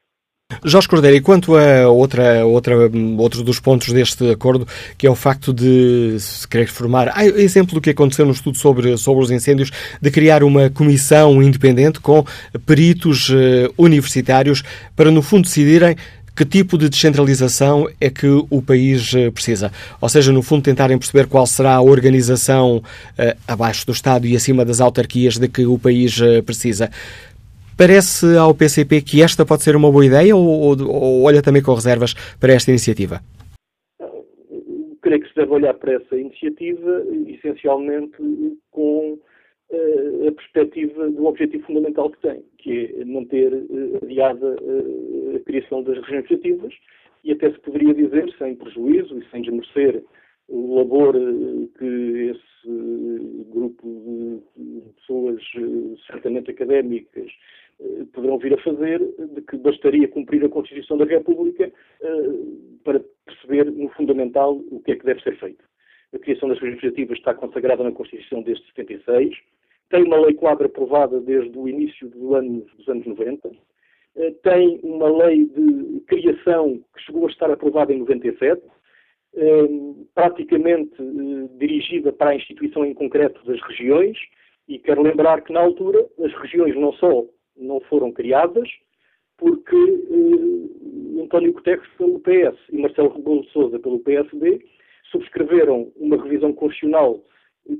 Jorge Cordeiro, e quanto a outra, outra, outro dos pontos deste acordo, que é o facto de se querer formar, há exemplo do que aconteceu no estudo sobre, sobre os incêndios, de criar uma comissão independente com peritos uh, universitários para, no fundo, decidirem que tipo de descentralização é que o país eh, precisa. Ou seja, no fundo, tentarem perceber qual será a organização uh, abaixo do Estado e acima das autarquias de que o país precisa. Parece ao PCP que esta pode ser uma boa ideia ou, ou, ou olha também com reservas para esta iniciativa? Creio que se deve olhar para essa iniciativa essencialmente com uh, a perspectiva do objetivo fundamental que tem, que é manter uh, adiada uh, a criação das regiões administrativas e até se poderia dizer, sem prejuízo e sem desmerecer o labor que esse grupo de pessoas certamente académicas poderão vir a fazer, de que bastaria cumprir a Constituição da República para perceber, no fundamental, o que é que deve ser feito. A criação das legislativas está consagrada na Constituição desde 76, tem uma lei quadra aprovada desde o início do ano, dos anos 90, tem uma lei de criação que chegou a estar aprovada em 97, praticamente dirigida para a instituição em concreto das regiões, e quero lembrar que, na altura, as regiões não só não foram criadas, porque eh, António Guterres pelo PS e Marcelo Rebelo de Sousa pelo PSD subscreveram uma revisão constitucional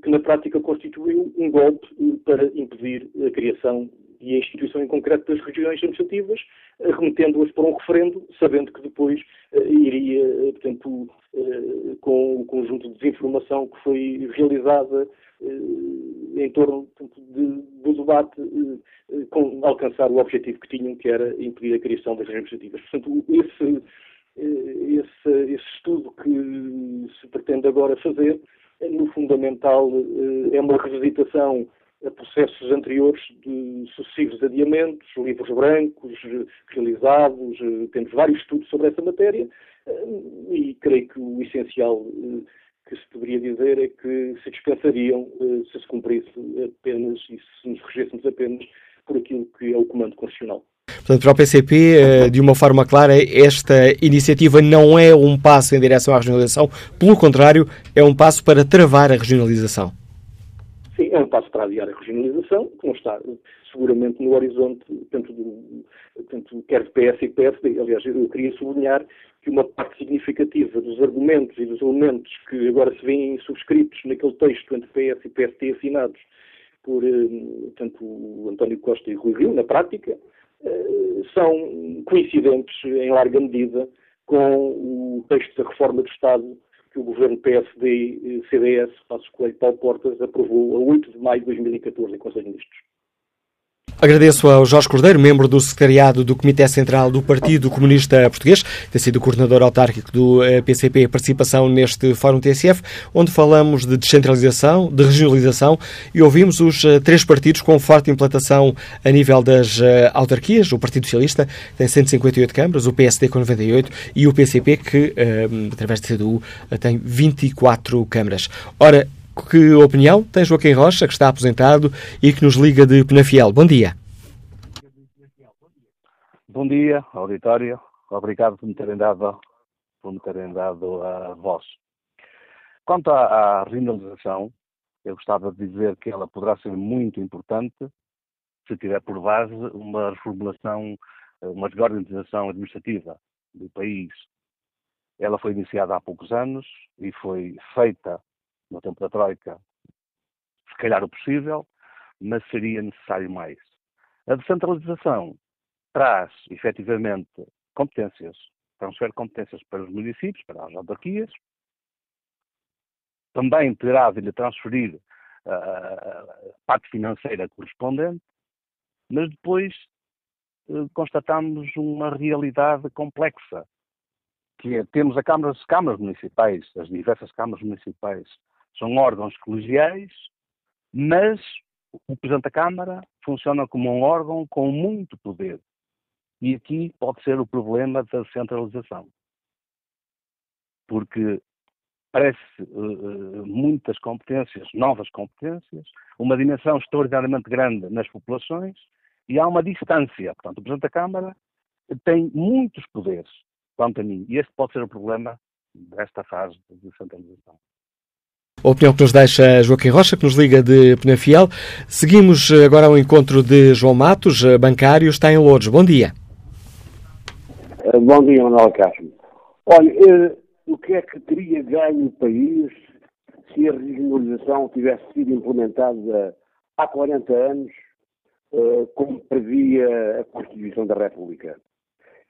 que na prática constituiu um golpe eh, para impedir a criação e a instituição em concreto das regiões administrativas, eh, remetendo-as para um referendo, sabendo que depois uh, iria, portanto, uh, com o conjunto de desinformação que foi realizada em torno de, do debate, com alcançar o objetivo que tinham, que era impedir a criação das regiões administrativas. Portanto, esse, esse, esse estudo que se pretende agora fazer, no fundamental, é uma revisitação a processos anteriores de sucessivos adiamentos, livros brancos realizados, temos vários estudos sobre essa matéria e creio que o essencial que se deveria dizer é que se dispensariam se se cumprisse apenas e se nos regêssemos apenas por aquilo que é o comando constitucional. Portanto, para o PCP, de uma forma clara, esta iniciativa não é um passo em direção à regionalização, pelo contrário, é um passo para travar a regionalização. Sim, é um passo para adiar a regionalização, que não está seguramente no horizonte, tanto, do, tanto quer de PS e PSD. Aliás, eu queria sublinhar que uma parte significativa dos argumentos e dos elementos que agora se vêem subscritos naquele texto entre PS e PSD assinados por eh, tanto António Costa e Rui Rio, na prática, eh, são coincidentes em larga medida com o texto da reforma do Estado que o governo PSD-CDS, Passos Coelho Paulo Portas, aprovou a 8 de maio de 2014 em Conselho de Ministros. Agradeço ao Jorge Cordeiro, membro do secretariado do Comitê Central do Partido Comunista Português, tem sido coordenador autárquico do PCP, eh, participação neste Fórum TSF, onde falamos de descentralização, de regionalização e ouvimos os eh, três partidos com forte implantação a nível das eh, autarquias. O Partido Socialista tem 158 câmaras, o PSD com 98 e o PCP, que, através da CDU, tem 24 câmaras. Ora, que opinião tem Joaquim Rocha, que está aposentado e que nos liga de Penafiel? Bom dia. Bom dia, auditório. Obrigado por me terem dado, por me terem dado a voz. Quanto à, à regionalização, eu gostava de dizer que ela poderá ser muito importante se tiver por base uma reformulação, uma reorganização administrativa do país. Ela foi iniciada há poucos anos e foi feita no tempo da Troika, se calhar o possível, mas seria necessário mais. A descentralização traz, efetivamente, competências, transfere competências para os municípios, para as autarquias, também terá de lhe transferir a parte financeira correspondente, mas depois uh, constatamos uma realidade complexa, que é, temos a câmaras, câmaras municipais, as diversas câmaras municipais, são órgãos colegiais, mas o Presidente da Câmara funciona como um órgão com muito poder. E aqui pode ser o problema da centralização. Porque parece uh, muitas competências, novas competências, uma dimensão extraordinariamente grande nas populações e há uma distância. Portanto, o Presidente da Câmara tem muitos poderes, quanto a mim. E este pode ser o problema desta fase de centralização. A opinião que nos deixa Joaquim Rocha, que nos liga de Penafiel. Seguimos agora ao encontro de João Matos, bancário, está em Lourdes. Bom dia. Eh, bom dia, Manuel Castro. Olha, eh, o que é que teria ganho o país se a regionalização tivesse sido implementada há 40 anos, eh, como previa a Constituição da República?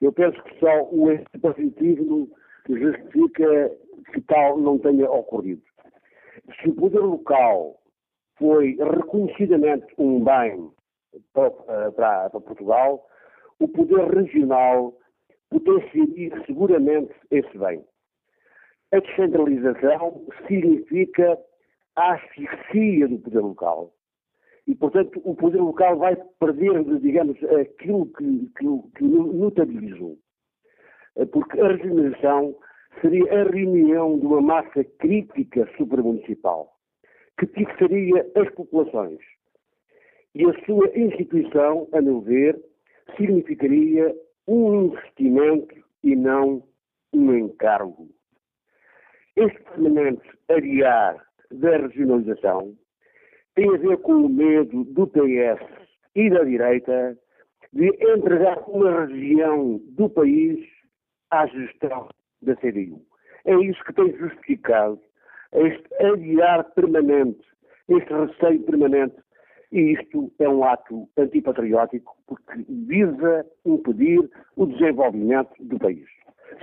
Eu penso que só o positivo justifica que tal não tenha ocorrido se o poder local foi reconhecidamente um bem para, para, para Portugal, o poder regional potenciaria seguramente esse bem. A descentralização significa a asfixia do poder local. E, portanto, o poder local vai perder, digamos, aquilo que, que, que notabilizou. Eh, porque a regionalização seria a reunião de uma massa crítica supramunicipal, que fixaria as populações. E a sua instituição, a meu ver, significaria um investimento e não um encargo. Este permanente adiar da regionalização tem a ver com o medo do PS e da direita de entregar uma região do país à gestão da CDU. É isso que tem justificado este adiar permanente, este receio permanente. E isto é um ato antipatriótico porque visa impedir o desenvolvimento do país.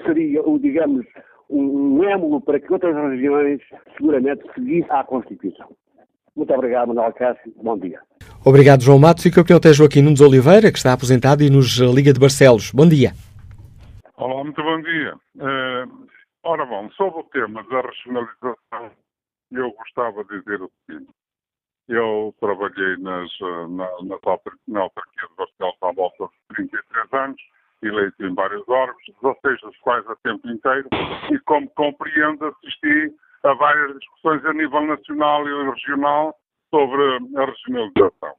Seria, digamos, um émulo para que outras regiões seguramente seguissem à Constituição. Muito obrigado, Manuel Cássio. Bom dia. Obrigado, João Matos. E que opinião tem Joaquim Nunes Oliveira, que está aposentado e nos Liga de Barcelos. Bom dia. Olá, muito bom dia. Uh, ora bom, sobre o tema da regionalização, eu gostava de dizer o seguinte. Eu trabalhei nas, eh, na, na, na autarquia de Barcelos há volta de 33 anos, eleito em vários órgãos, 16 dos quais a tempo inteiro, e como compreendo, assisti a várias discussões a nível nacional e regional sobre a regionalização.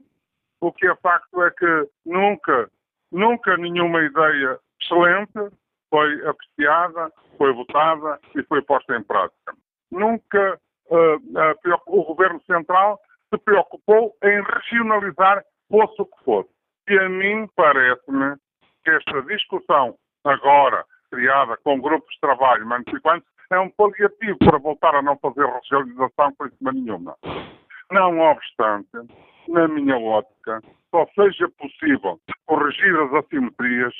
O que é facto é que nunca, nunca nenhuma ideia excelente foi apreciada, foi votada e foi posta em prática. Nunca uh, o Governo Central se preocupou em regionalizar fosse o que fosse. E a mim parece-me que esta discussão agora criada com grupos de trabalho municipais é um paliativo para voltar a não fazer regionalização por cima nenhuma. Não obstante, na minha ótica, só seja possível corrigir as assimetrias,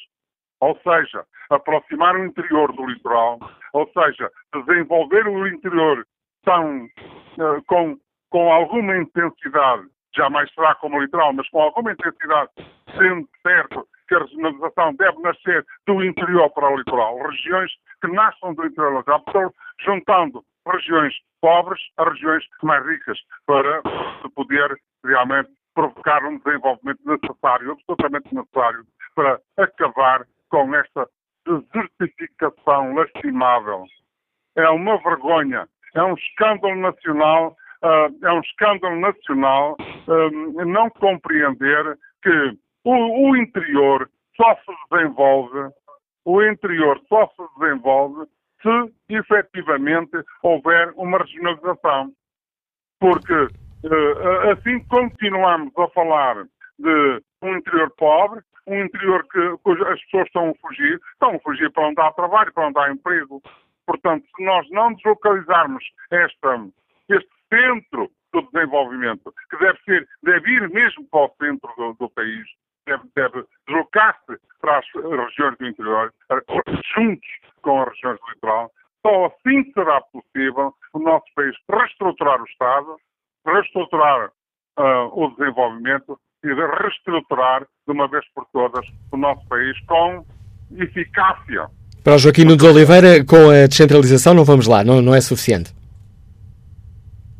ou seja, aproximar o interior do litoral, ou seja, desenvolver o interior tão, uh, com, com alguma intensidade, jamais será como litoral, mas com alguma intensidade, sendo certo que a regionalização deve nascer do interior para o litoral. Regiões que nasçam do interior litoral, juntando regiões pobres a regiões mais ricas, para se poder realmente provocar um desenvolvimento necessário, absolutamente necessário, para acabar com esta desertificação lastimável. É uma vergonha, é um escândalo nacional, uh, é um escândalo nacional uh, não compreender que o, o interior só se desenvolve, o interior só se desenvolve se efetivamente houver uma regionalização. Porque uh, assim continuamos a falar de um interior pobre, um interior que, as pessoas estão a fugir, estão a fugir para onde há trabalho, para onde há emprego. Portanto, se nós não deslocalizarmos esta, este centro do desenvolvimento, que deve ser, deve ir mesmo para o centro do, do país, deve, deve deslocar-se para as regiões do interior, juntos com as regiões do litoral. Só assim será possível o nosso país reestruturar o Estado, reestruturar uh, o desenvolvimento e reestruturar de uma vez por todas o nosso país com eficácia. Para o Joaquim Nunes Oliveira, com a descentralização não vamos lá, não, não é suficiente.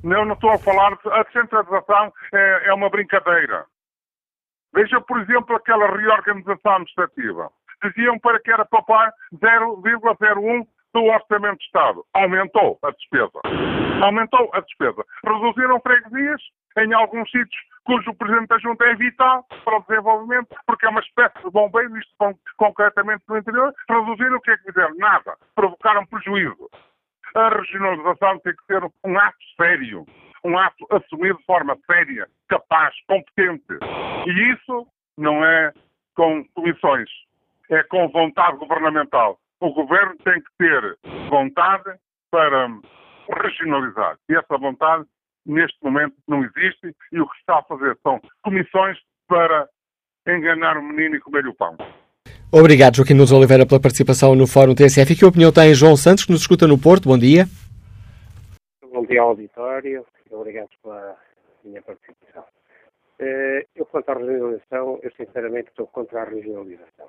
Eu não estou a falar, a descentralização é, é uma brincadeira. Veja, por exemplo, aquela reorganização administrativa. Diziam para que era para pagar 0,01 do Orçamento de Estado. Aumentou a despesa. Aumentou a despesa. Reduziram freguesias em alguns sítios cujo Presidente da Junta é vital para o desenvolvimento, porque é uma espécie de bombeiro, isto concretamente no interior. Reduziram o que é que fizeram? Nada. Provocaram prejuízo. A regionalização tem que ser um ato sério um ato assumido de forma séria, capaz, competente. E isso não é com comissões, é com vontade governamental. O governo tem que ter vontade para regionalizar. E essa vontade, neste momento, não existe. E o que está a fazer são comissões para enganar o menino e comer o pão. Obrigado, Joaquim Nunes Oliveira, pela participação no Fórum TSF. E que opinião tem João Santos, que nos escuta no Porto? Bom dia. Bom dia ao auditório obrigado pela minha participação. Eh, eu, quanto à regionalização, eu sinceramente estou contra a regionalização.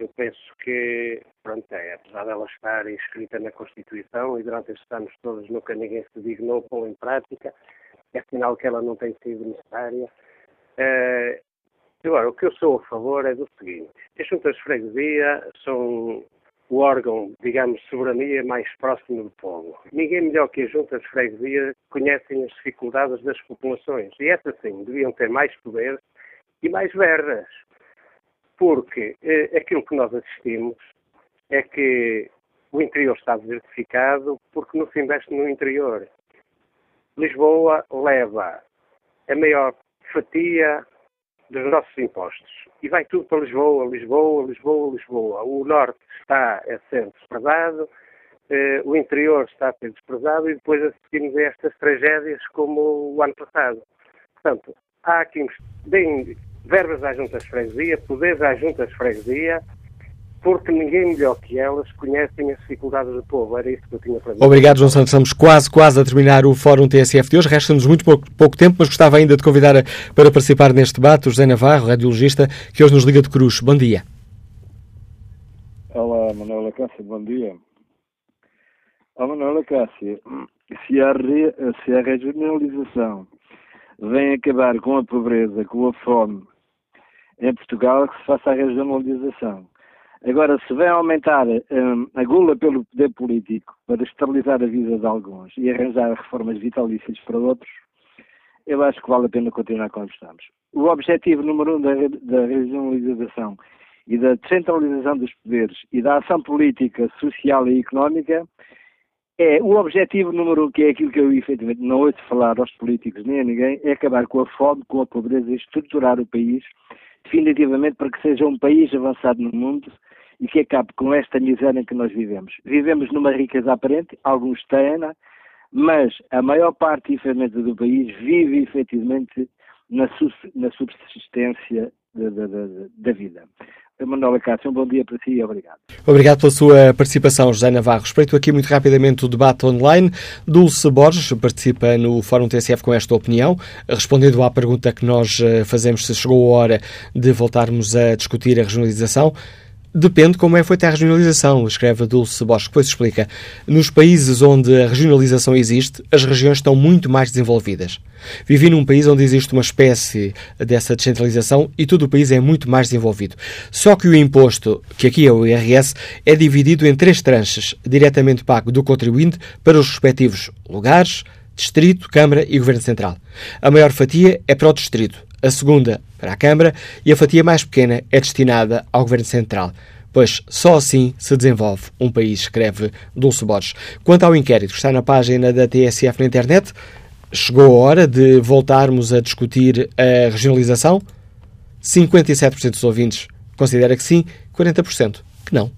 Eu penso que, pronto, é, apesar dela estar inscrita na Constituição e durante estes anos todos nunca ninguém se dignou pô-la em prática, é sinal que ela não tem sido necessária Uh, agora, o que eu sou a favor é do seguinte: as juntas de freguesia são o órgão, digamos, de soberania mais próximo do povo. Ninguém melhor que as juntas de freguesia conhecem as dificuldades das populações. E essas sim, deviam ter mais poder e mais verbas. Porque eh, aquilo que nós assistimos é que o interior está desertificado porque não se investe no interior. Lisboa leva a maior fatia dos nossos impostos. E vai tudo para Lisboa, Lisboa, Lisboa, Lisboa. O norte está a ser desprezado, eh, o interior está a ser desprezado e depois assistimos a estas tragédias como o ano passado. Portanto, há aqui, bem, verbas à juntas de freguesia, poderes à juntas de freguesia, porque ninguém melhor que elas conhecem as dificuldades do povo. Era isso que eu tinha para dizer. Obrigado, João Santos. Estamos quase, quase a terminar o Fórum TSF de hoje. Resta-nos muito pouco, pouco, tempo, mas gostava ainda de convidar a, para participar neste debate o José Navarro, radiologista, que hoje nos liga de Cruz. Bom dia. Olá, Manuela Cássia, bom dia. Olá, Manuela Cássia, se a, re, se a regionalização vem acabar com a pobreza, com a fome em Portugal, que se faça a regionalização Agora, se vem aumentar um, a gula pelo poder político para estabilizar a vida de alguns e arranjar reformas vitalícias para outros, eu acho que vale a pena continuar como estamos. O objetivo número um da, da regionalização e da descentralização dos poderes e da ação política, social e económica é o objetivo número um, que é aquilo que eu efetivamente não ouço falar aos políticos nem a ninguém, é acabar com a fome, com a pobreza e estruturar o país definitivamente para que seja um país avançado no mundo e que acabe com esta miséria em que nós vivemos. Vivemos numa riqueza aparente, alguns têm, mas a maior parte, infelizmente, do país vive efetivamente na, na subsistência da, da, da, da vida. Manuela Cássio, um bom dia para si e obrigado. Obrigado pela sua participação, José Navarro. Respeito aqui muito rapidamente o debate online. Dulce Borges participa no Fórum TSF com esta opinião, respondendo à pergunta que nós eh, fazemos se chegou a hora de voltarmos a discutir a regionalização. Depende como é feita a regionalização, escreve Dulce Bosch, depois explica. Nos países onde a regionalização existe, as regiões estão muito mais desenvolvidas. Vivi num país onde existe uma espécie dessa descentralização e todo o país é muito mais desenvolvido. Só que o imposto, que aqui é o IRS, é dividido em três tranches, diretamente pago do contribuinte para os respectivos lugares, Distrito, Câmara e Governo Central. A maior fatia é para o Distrito, a segunda para a Câmara e a fatia mais pequena é destinada ao Governo Central. Pois só assim se desenvolve um país, escreve Dulce Borges. Quanto ao inquérito que está na página da TSF na internet, chegou a hora de voltarmos a discutir a regionalização? 57% dos ouvintes considera que sim, 40% que não.